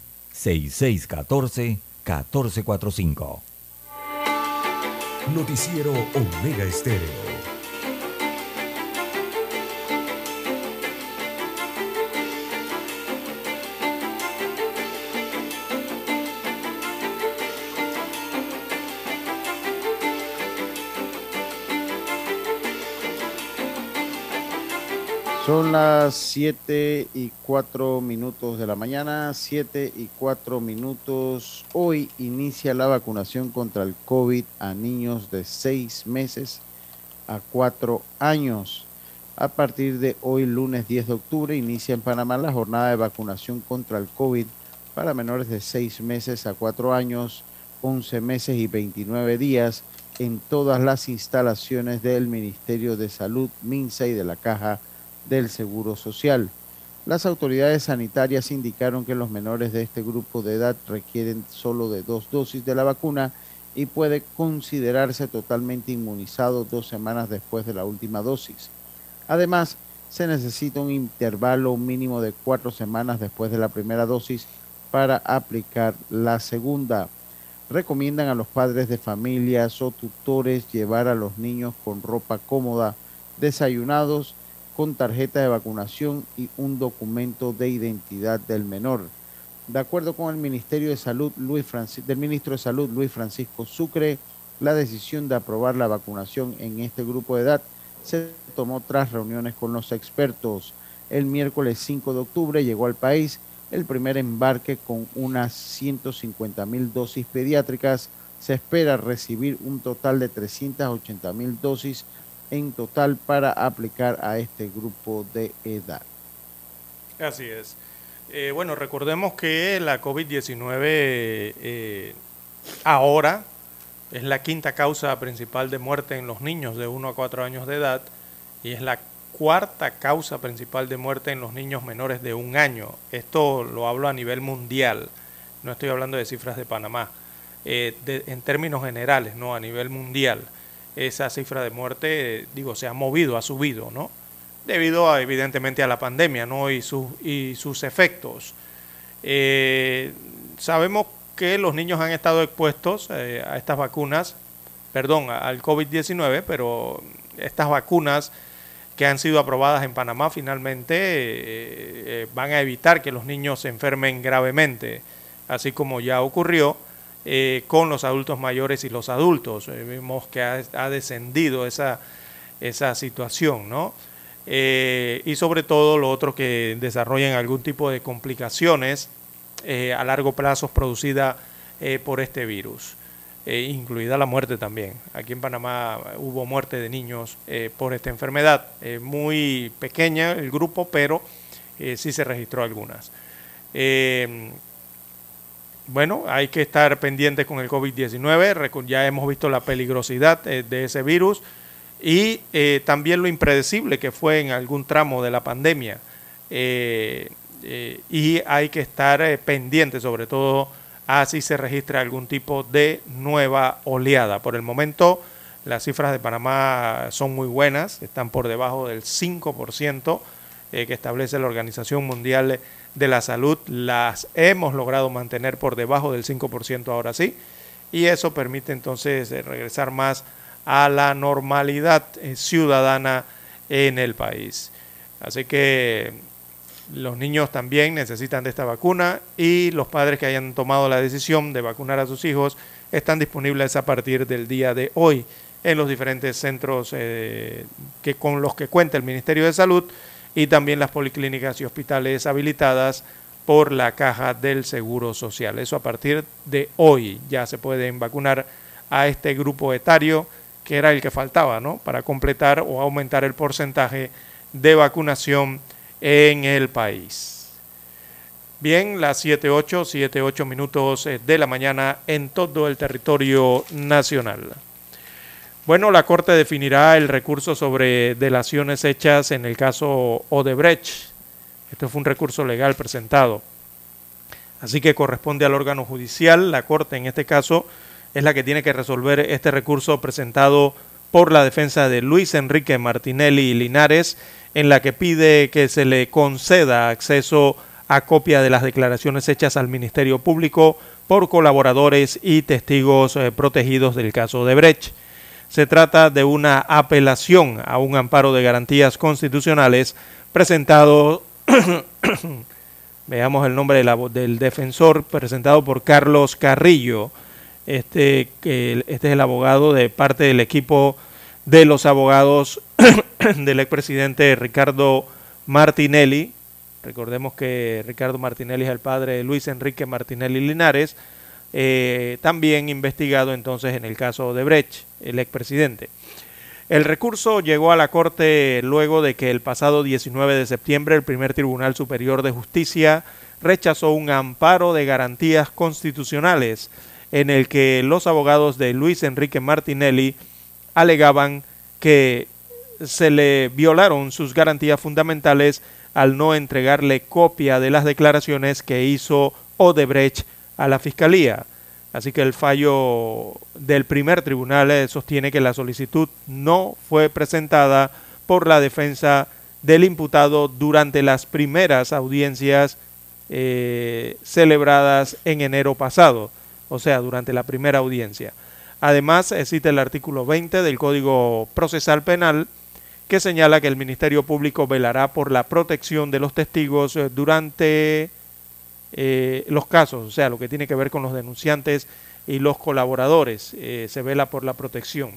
G: 6614-1445.
E: Noticiero Omega Estéreo.
B: Son las 7 y 4 minutos de la mañana, 7 y 4 minutos. Hoy inicia la vacunación contra el COVID a niños de 6 meses a 4 años. A partir de hoy, lunes 10 de octubre, inicia en Panamá la jornada de vacunación contra el COVID para menores de 6 meses a 4 años, 11 meses y 29 días en todas las instalaciones del Ministerio de Salud, MINSA y de la Caja del Seguro Social. Las autoridades sanitarias indicaron que los menores de este grupo de edad requieren solo de dos dosis de la vacuna y puede considerarse totalmente inmunizado dos semanas después de la última dosis. Además, se necesita un intervalo mínimo de cuatro semanas después de la primera dosis para aplicar la segunda. Recomiendan a los padres de familias o tutores llevar a los niños con ropa cómoda, desayunados, con tarjeta de vacunación y un documento de identidad del menor. De acuerdo con el Ministerio de Salud Luis Francis- del ministro de Salud Luis Francisco Sucre, la decisión de aprobar la vacunación en este grupo de edad se tomó tras reuniones con los expertos. El miércoles 5 de octubre llegó al país el primer embarque con unas 150 mil dosis pediátricas. Se espera recibir un total de 380 mil dosis en total para aplicar a este grupo de edad.
A: Así es. Eh, bueno, recordemos que la COVID-19 eh, ahora es la quinta causa principal de muerte en los niños de 1 a 4 años de edad y es la cuarta causa principal de muerte en los niños menores de un año. Esto lo hablo a nivel mundial, no estoy hablando de cifras de Panamá. Eh, en términos generales, no a nivel mundial, esa cifra de muerte, digo, se ha movido, ha subido, ¿no? Debido a, evidentemente a la pandemia, ¿no? Y, sus y sus efectos. Eh, sabemos que los niños han estado expuestos eh, a estas vacunas, perdón, al COVID-19, pero estas vacunas que han sido aprobadas en Panamá finalmente eh, van a evitar que los niños se enfermen gravemente, así como ya ocurrió eh, con los adultos mayores y los adultos. Eh, vimos que ha, descendido esa, esa situación, ¿no? Eh, y sobre todo los otros que desarrollan algún tipo de complicaciones a largo plazo producida eh, por este virus, incluida la muerte también. Aquí en Panamá hubo muerte de niños por esta enfermedad, muy pequeña el grupo, pero sí se registró algunas. Bueno, hay que estar pendientes con el COVID-19, recu- ya hemos visto la peligrosidad eh, de ese virus y eh, también lo impredecible que fue en algún tramo de la pandemia. Eh, y hay que estar pendientes sobre todo así se registra algún tipo de nueva oleada. Por el momento, las cifras de Panamá son muy buenas, están por debajo del 5% eh, que establece la Organización Mundial de la Salud. Las hemos logrado mantener por debajo del 5% ahora sí, y eso permite entonces eh, regresar más a la normalidad eh, ciudadana en el país. Así que los niños también necesitan de esta vacuna y los padres que hayan tomado la decisión de vacunar a sus hijos están disponibles a partir del día de hoy en los diferentes centros eh, que, con los que cuenta el Ministerio de Salud y también las policlínicas y hospitales habilitadas por la Caja del Seguro Social. Eso a partir de hoy ya se pueden vacunar a este grupo etario que era el que faltaba, ¿no? Para completar o aumentar el porcentaje de vacunación en el país. Bien, las 7.8, 7.8 minutos eh, de la mañana en todo el territorio nacional. Bueno, la Corte definirá el recurso sobre delaciones hechas en el caso Odebrecht. Este fue un recurso legal presentado. Así que corresponde al órgano judicial, la Corte en este caso, es la que tiene que resolver este recurso presentado por la defensa de Luis Enrique Martinelli Linares, en la que pide que se le conceda acceso a copia de las declaraciones hechas al Ministerio Público por colaboradores y testigos eh, protegidos del caso de Brecht. Se trata de una apelación a un amparo de garantías constitucionales presentado, <coughs> veamos el nombre del defensor, presentado por Carlos Carrillo, este, este es el abogado de parte del equipo de los abogados <coughs> del expresidente Ricardo Martinelli. Recordemos que Ricardo Martinelli es el padre de Luis Enrique Martinelli Linares, eh, también investigado entonces en el caso de Brecht, el expresidente. El recurso llegó a la Corte luego de que el pasado 19 de septiembre el primer Tribunal Superior de Justicia rechazó un amparo de garantías constitucionales en el que los abogados de Luis Enrique Martinelli alegaban que se le violaron sus garantías fundamentales al no entregarle copia de las declaraciones que hizo Odebrecht a la Fiscalía. Así que el fallo del primer tribunal eh, sostiene que la solicitud no fue presentada por la defensa del imputado durante las primeras audiencias eh, celebradas en enero pasado o sea, durante la primera audiencia. Además, existe el artículo 20 del Código Procesal Penal que señala que el Ministerio Público velará por la protección de los testigos eh, durante eh, los casos, o sea, lo que tiene que ver con los denunciantes y los colaboradores, eh, se vela por la protección.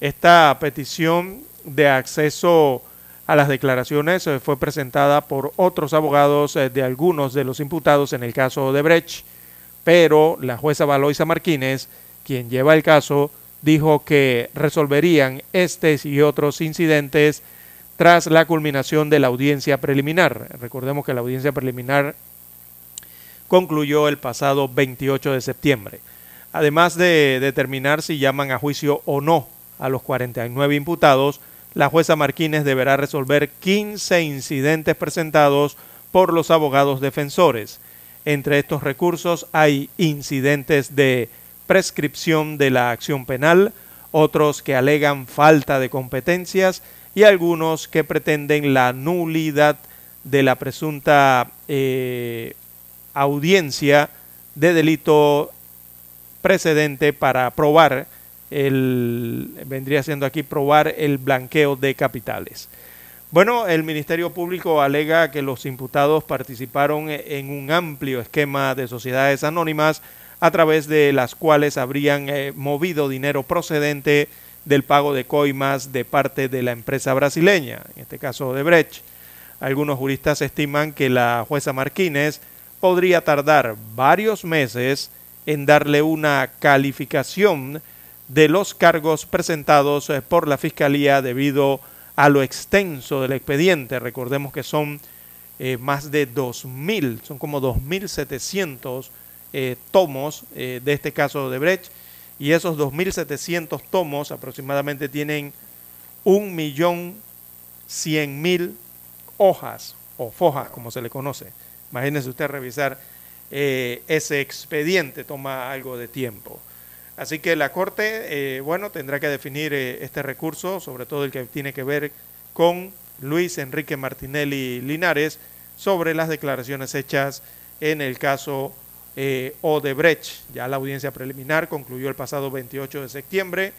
A: Esta petición de acceso a las declaraciones fue presentada por otros abogados de algunos de los imputados en el caso de Brecht pero la jueza Valoisa Martínez, quien lleva el caso, dijo que resolverían estos y otros incidentes tras la culminación de la audiencia preliminar. Recordemos que la audiencia preliminar concluyó el pasado 28 de septiembre. Además de determinar si llaman a juicio o no a los 49 imputados, la jueza Martínez deberá resolver 15 incidentes presentados por los abogados defensores. Entre estos recursos hay incidentes de prescripción de la acción penal, otros que alegan falta de competencias y algunos que pretenden la nulidad de la presunta eh, audiencia de delito precedente para probar el vendría siendo aquí probar el blanqueo de capitales. Bueno, el Ministerio Público alega que los imputados participaron en un amplio esquema de sociedades anónimas a través de las cuales habrían eh, movido dinero procedente del pago de coimas de parte de la empresa brasileña, en este caso de Brecht. Algunos juristas estiman que la jueza Martínez podría tardar varios meses en darle una calificación de los cargos presentados eh, por la Fiscalía debido a lo extenso del expediente. Recordemos que son eh, más de 2.000, son como 2.700 eh, tomos de este caso de Brecht y esos 2.700 tomos aproximadamente tienen 1.100.000 hojas o fojas, como se le conoce. Imagínense usted revisar eh, ese expediente, toma algo de tiempo. Así que la Corte, eh, bueno, tendrá que definir eh, este recurso, sobre todo el que tiene que ver con Luis Enrique Martinelli Linares, sobre las declaraciones hechas en el caso Odebrecht. Ya la audiencia preliminar concluyó el pasado 28 de septiembre.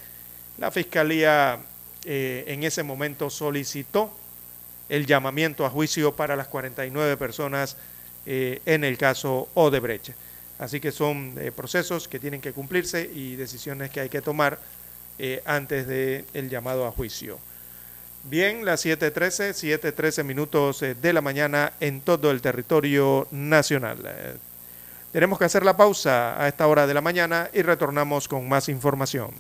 A: La Fiscalía en ese momento solicitó el llamamiento a juicio para las 49 personas eh, en el caso Odebrecht. Así que son eh, procesos que tienen que cumplirse y decisiones que hay que tomar eh, antes del el llamado a juicio. Bien, las 7.13, 7.13 minutos de la mañana en todo el territorio nacional. Tenemos que hacer la pausa a esta hora de la mañana y retornamos con más información.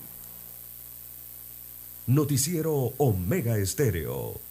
E: Noticiero Omega Estéreo.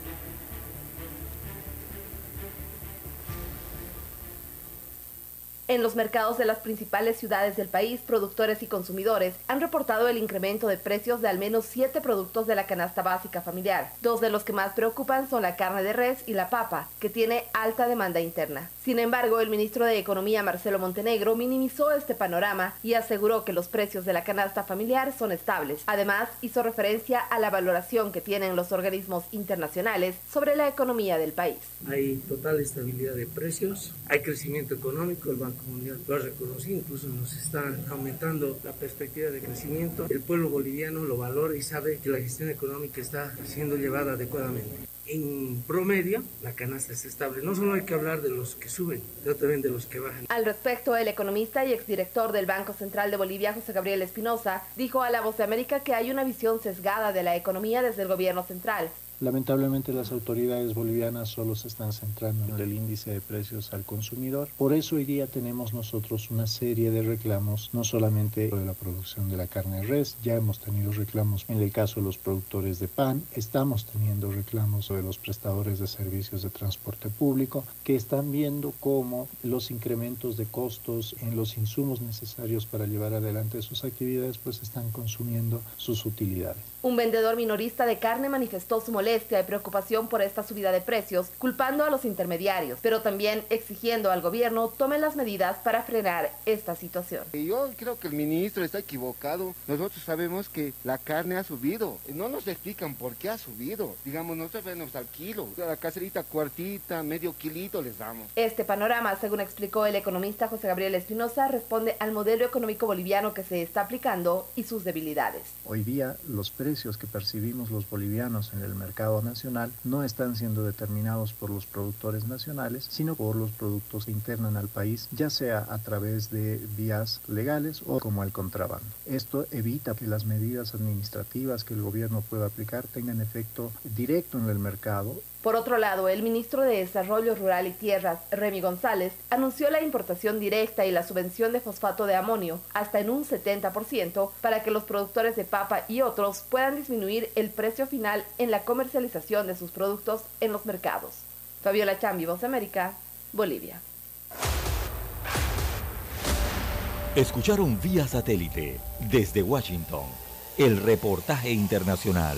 R: En los mercados de las principales ciudades del país, productores y consumidores han reportado el incremento de precios de al menos siete productos de la canasta básica familiar. Dos de los que más preocupan son la carne de res y la papa, que tiene alta demanda interna. Sin embargo, el ministro de Economía Marcelo Montenegro minimizó este panorama y aseguró que los precios de la canasta familiar son estables. Además, hizo referencia a la valoración que tienen los organismos internacionales sobre la economía del país.
S: Hay total estabilidad de precios, hay crecimiento económico, el Banco Mundial lo ha reconocido, incluso nos está aumentando la perspectiva de crecimiento. El pueblo boliviano lo valora y sabe que la gestión económica está siendo llevada adecuadamente. En promedio, la canasta es estable. No solo hay que hablar de los que suben, sino también de los que bajan.
R: Al respecto, el economista y exdirector del Banco Central de Bolivia, José Gabriel Espinosa, dijo a La Voz de América que hay una visión sesgada de la economía desde el gobierno central.
T: Lamentablemente las autoridades bolivianas solo se están centrando en el índice de precios al consumidor. Por eso hoy día tenemos nosotros una serie de reclamos, no solamente de la producción de la carne de res, ya hemos tenido reclamos en el caso de los productores de pan, estamos teniendo reclamos de los prestadores de servicios de transporte público, que están viendo cómo los incrementos de costos en los insumos necesarios para llevar adelante sus actividades pues están consumiendo sus utilidades.
R: Un vendedor minorista de carne manifestó su molestia y preocupación por esta subida de precios, culpando a los intermediarios, pero también exigiendo al gobierno tome las medidas para frenar esta situación.
U: Yo creo que el ministro está equivocado. Nosotros sabemos que la carne ha subido. No nos explican por qué ha subido. Digamos, nosotros vendemos al kilo. A la caserita cuartita, medio kilito les damos.
R: Este panorama, según explicó el economista José Gabriel Espinosa, responde al modelo económico boliviano que se está aplicando y sus debilidades.
T: Hoy día los precios que percibimos los bolivianos en el mercado nacional no están siendo determinados por los productores nacionales, sino por los productos que internan al país, ya sea a través de vías legales o como el contrabando. Esto evita que las medidas administrativas que el gobierno pueda aplicar tengan efecto directo en el mercado
R: Por otro lado, el ministro de Desarrollo Rural y Tierras, Remy González, anunció la importación directa y la subvención de fosfato de amonio hasta en un 70% para que los productores de papa y otros puedan disminuir el precio final en la comercialización de sus productos en los mercados. Fabiola Chambi, Voz América, Bolivia.
G: Escucharon vía satélite desde Washington el reportaje internacional.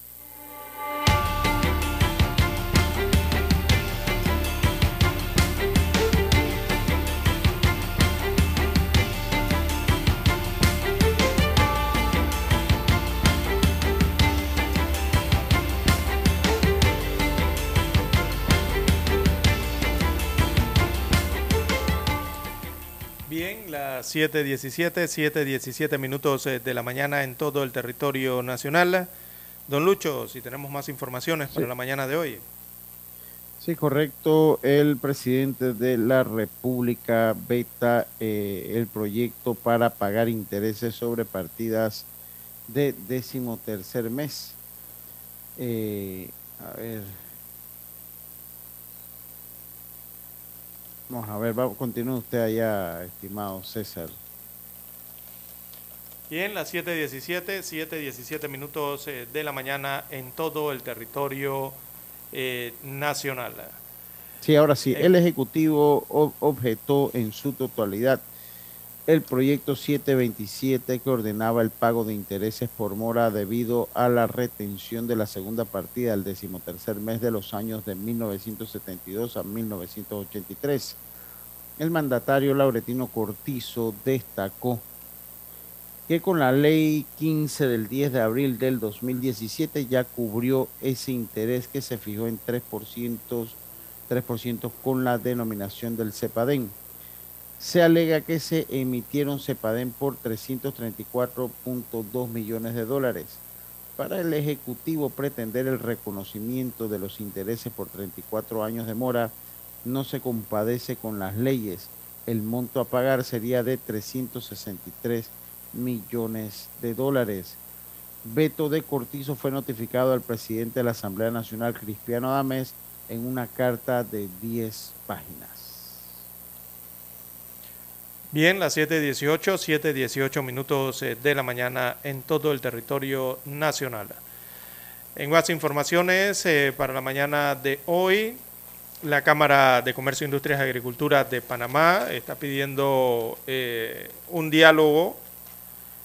A: Las 7.17, 7.17 minutos eh, de la mañana en todo el territorio nacional. Don Lucho, si tenemos más informaciones para la mañana de hoy.
B: Sí, correcto. El presidente de la República veta eh, el proyecto para pagar intereses sobre partidas de decimotercer mes. Eh, a ver. Vamos a ver, va, continúe usted allá, estimado César.
A: Bien, las 7.17, 7.17 minutos eh, de la mañana en todo el territorio eh, nacional.
B: Sí, ahora sí, el Ejecutivo ob- objetó en su totalidad el proyecto 727 que ordenaba el pago de intereses por mora debido a la retención de la segunda partida del decimotercer mes de los años de 1972 a 1983. El mandatario Lauretino Cortizo destacó que con la ley 15 del 10 de abril del 2017 ya cubrió ese interés que se fijó en 3%, 3% con la denominación del CEPADEN. Se alega que se emitieron CEPADEN por 334.2 millones de dólares. Para el Ejecutivo pretender el reconocimiento de los intereses por 34 años de mora no se compadece con las leyes. El monto a pagar sería de 363 millones de dólares. Veto de Cortizo fue notificado al presidente de la Asamblea Nacional, Cristiano Adames, en una carta de 10 páginas.
A: Bien, las 7.18, 7.18 minutos eh, de la mañana en todo el territorio nacional. En más informaciones eh, para la mañana de hoy, la Cámara de Comercio, Industrias y Agricultura de Panamá está pidiendo eh, un diálogo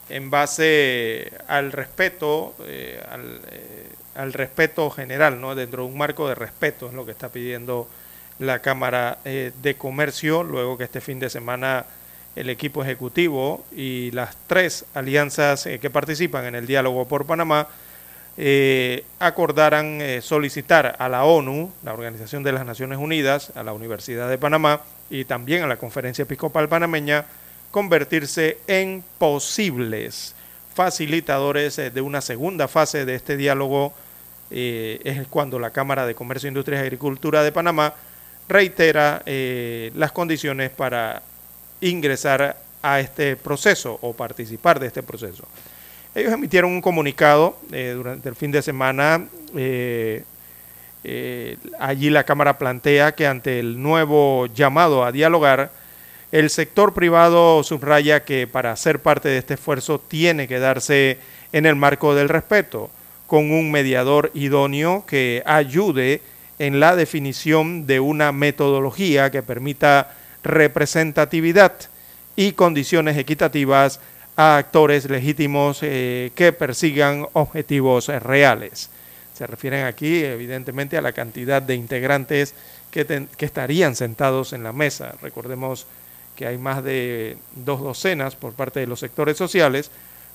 A: en base al respeto, al, al respeto general, ¿no? dentro de un marco de respeto, es lo que está pidiendo la Cámara de Comercio, luego que este fin de semana el equipo ejecutivo y las tres alianzas eh, que participan en el diálogo por Panamá eh, acordaran eh, solicitar a la ONU, la Organización de las Naciones Unidas, a la Universidad de Panamá y también a la Conferencia Episcopal Panameña convertirse en posibles facilitadores eh, de una segunda fase de este diálogo. eh, es cuando la Cámara de Comercio, Industria y Agricultura de Panamá reitera las condiciones para ingresar a este proceso o participar de este proceso. Ellos emitieron un comunicado eh, durante el fin de semana. eh, eh, allí la Cámara plantea que ante el nuevo llamado a dialogar, el sector privado subraya que para ser parte de este esfuerzo tiene que darse en el marco del respeto, con un mediador idóneo que ayude en la definición de una metodología que permita representatividad y condiciones equitativas a actores legítimos eh, que persigan objetivos reales. Se refieren aquí evidentemente a la cantidad de integrantes que, que estarían sentados en la mesa. Recordemos que hay más de dos docenas por parte de los sectores sociales,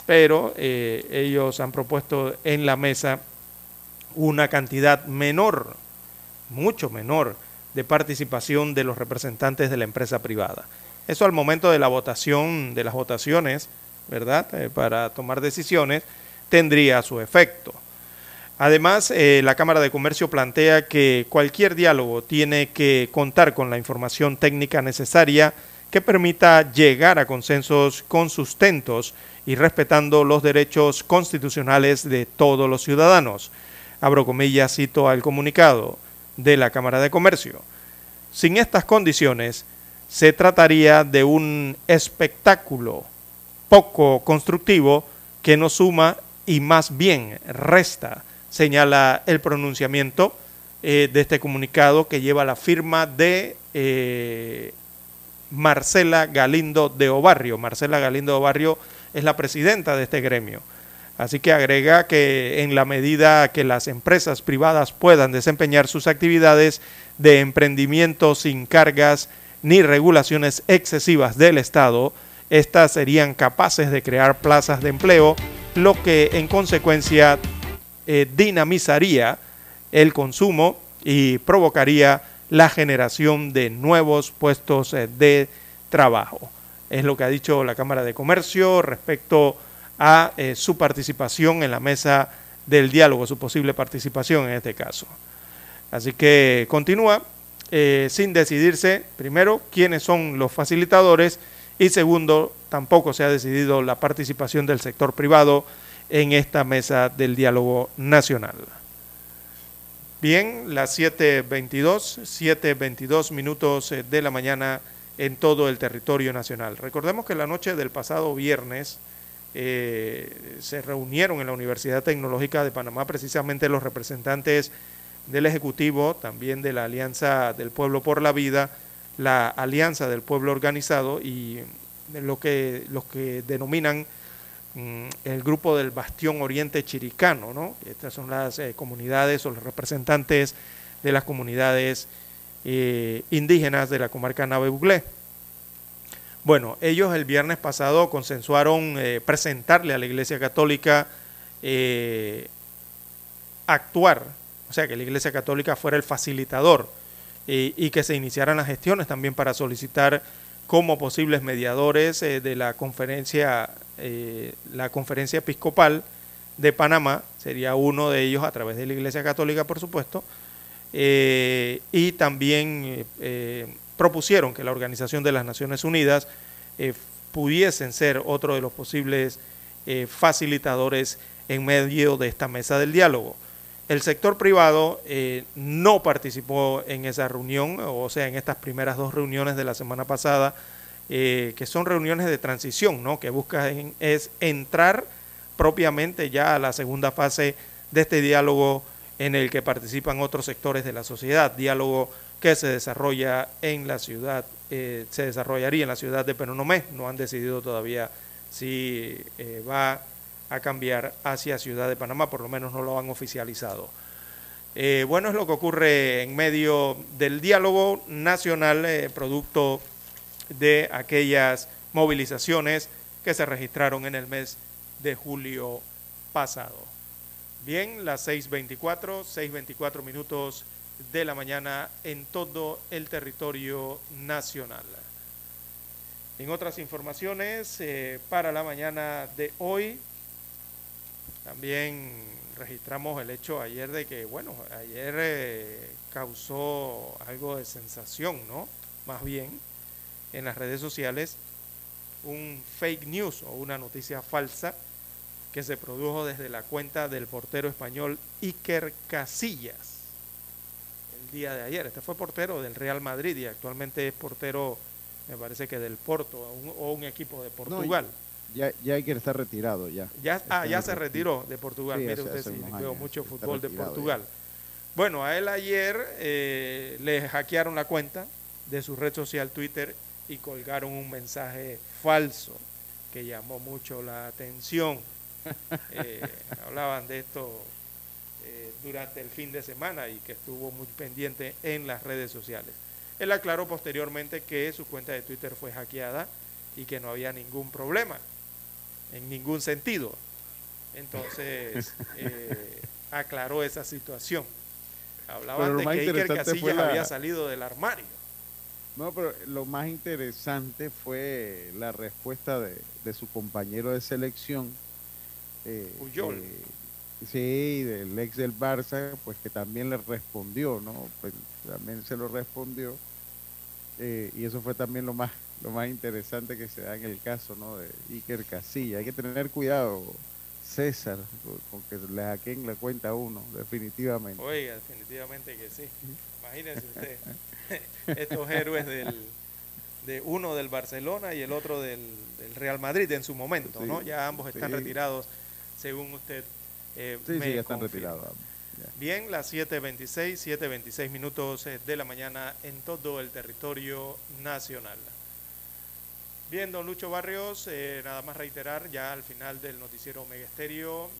A: pero eh, ellos han propuesto en la mesa una cantidad menor, mucho menor, de participación de los representantes de la empresa privada. Eso al momento de la votación, de las votaciones, ¿verdad? Eh, para tomar decisiones, tendría su efecto. Además, eh, la Cámara de Comercio plantea que cualquier diálogo tiene que contar con la información técnica necesaria que permita llegar a consensos con sustentos y respetando los derechos constitucionales de todos los ciudadanos. Abro comillas, cito al comunicado de la Cámara de Comercio. Sin estas condiciones, se trataría de un espectáculo poco constructivo que no suma y más bien resta, señala el pronunciamiento eh, de este comunicado que lleva la firma de eh, Marcela Galindo de Obarrio. Marcela Galindo de Obarrio es la presidenta de este gremio. Así que agrega que en la medida que las empresas privadas puedan desempeñar sus actividades de emprendimiento sin cargas ni regulaciones excesivas del Estado, estas serían capaces de crear plazas de empleo, lo que en consecuencia eh, dinamizaría el consumo y provocaría la generación de nuevos puestos eh, de trabajo. Es lo que ha dicho la Cámara de Comercio respecto a eh, su participación en la mesa del diálogo, su posible participación en este caso. Así que continúa eh, sin decidirse, primero, quiénes son los facilitadores y segundo, tampoco se ha decidido la participación del sector privado en esta mesa del diálogo nacional. Bien, las 7.22, 7.22 minutos eh, de la mañana en todo el territorio nacional. Recordemos que la noche del pasado viernes eh, se reunieron en la Universidad Tecnológica de Panamá precisamente los representantes del Ejecutivo, también de la Alianza del Pueblo por la Vida, la Alianza del Pueblo Organizado y lo que, los que denominan mm, el grupo del Bastión Oriente Chiricano. ¿no? Estas son las eh, comunidades o los representantes de las comunidades eh, indígenas de la comarca Nave Buglé. Bueno, ellos el viernes pasado consensuaron eh, presentarle a la Iglesia Católica eh, actuar, o sea, que la Iglesia Católica fuera el facilitador eh, y que se iniciaran las gestiones también para solicitar como posibles mediadores de la conferencia, la conferencia episcopal de Panamá, sería uno de ellos a través de la Iglesia Católica, por supuesto, y también propusieron que la Organización de las Naciones Unidas eh, pudiesen ser otro de los posibles eh, facilitadores en medio de esta mesa del diálogo. El sector privado eh, no participó en esa reunión, o sea, en estas primeras dos reuniones de la semana pasada, eh, que son reuniones de transición, ¿no? que buscan es entrar propiamente ya a la segunda fase de este diálogo en el que participan otros sectores de la sociedad, diálogo que se desarrolla en la ciudad, eh, se desarrollaría en la ciudad de Penonomé, no han decidido todavía si eh, va a cambiar hacia Ciudad de Panamá, por lo menos no lo han oficializado. Eh, bueno, es lo que ocurre en medio del diálogo nacional, producto de aquellas movilizaciones que se registraron en el mes de julio pasado. Bien, las 6.24, 6.24 minutos de la mañana en todo el territorio nacional. En otras informaciones, eh, para la mañana de hoy, también registramos el hecho ayer de que, bueno, ayer eh, causó algo de sensación, ¿no? Más bien, en las redes sociales, un fake news o una noticia falsa que se produjo desde la cuenta del portero español Iker Casillas día de ayer. Este fue portero del Real Madrid y actualmente es portero, me parece que del Porto o un, o un equipo de Portugal.
B: Ya, ya hay que estar retirado ya.
A: Ya, ah, ya se retiró de Portugal.
B: Sí,
A: Mire usted, sí, veo mucho fútbol de
B: ya.
A: Portugal. Bueno, a él ayer eh, le hackearon la cuenta de su red social Twitter y colgaron un mensaje falso que llamó mucho la atención. <laughs> Eh, hablaban de esto eh, durante el fin de semana y que estuvo muy pendiente en las redes sociales. Él aclaró posteriormente que su cuenta de Twitter fue hackeada y que no había ningún problema, en ningún sentido. Entonces, <laughs> eh, aclaró esa situación. Hablaban de que Iker Casillas
B: la-
A: había salido del armario.
B: No, pero lo más interesante fue la respuesta de, de su compañero de selección. eh,
A: Puyol.
B: eh, sí, del ex del Barça, pues que también le respondió, ¿no? Pues también se lo respondió. eh, y eso fue también lo más lo más interesante que se da en el caso, ¿no? De Iker Casilla. Hay que tener cuidado, César, con, que le hackeen la cuenta a uno, definitivamente.
A: Oiga, definitivamente que sí. Imagínense usted, <laughs> estos héroes del, de uno del Barcelona y el otro del, del Real Madrid en su momento,
B: Sí,
A: ¿no? Ya ambos están
B: sí.
A: retirados, según usted eh,
B: Sí, sí, ya están
A: confirma.
B: retirados.
A: Bien, las 7.26, 7.26 minutos eh, de la mañana en todo el territorio nacional. Bien, don Lucho Barrios, eh, nada más reiterar ya al final del noticiero Omega Estéreo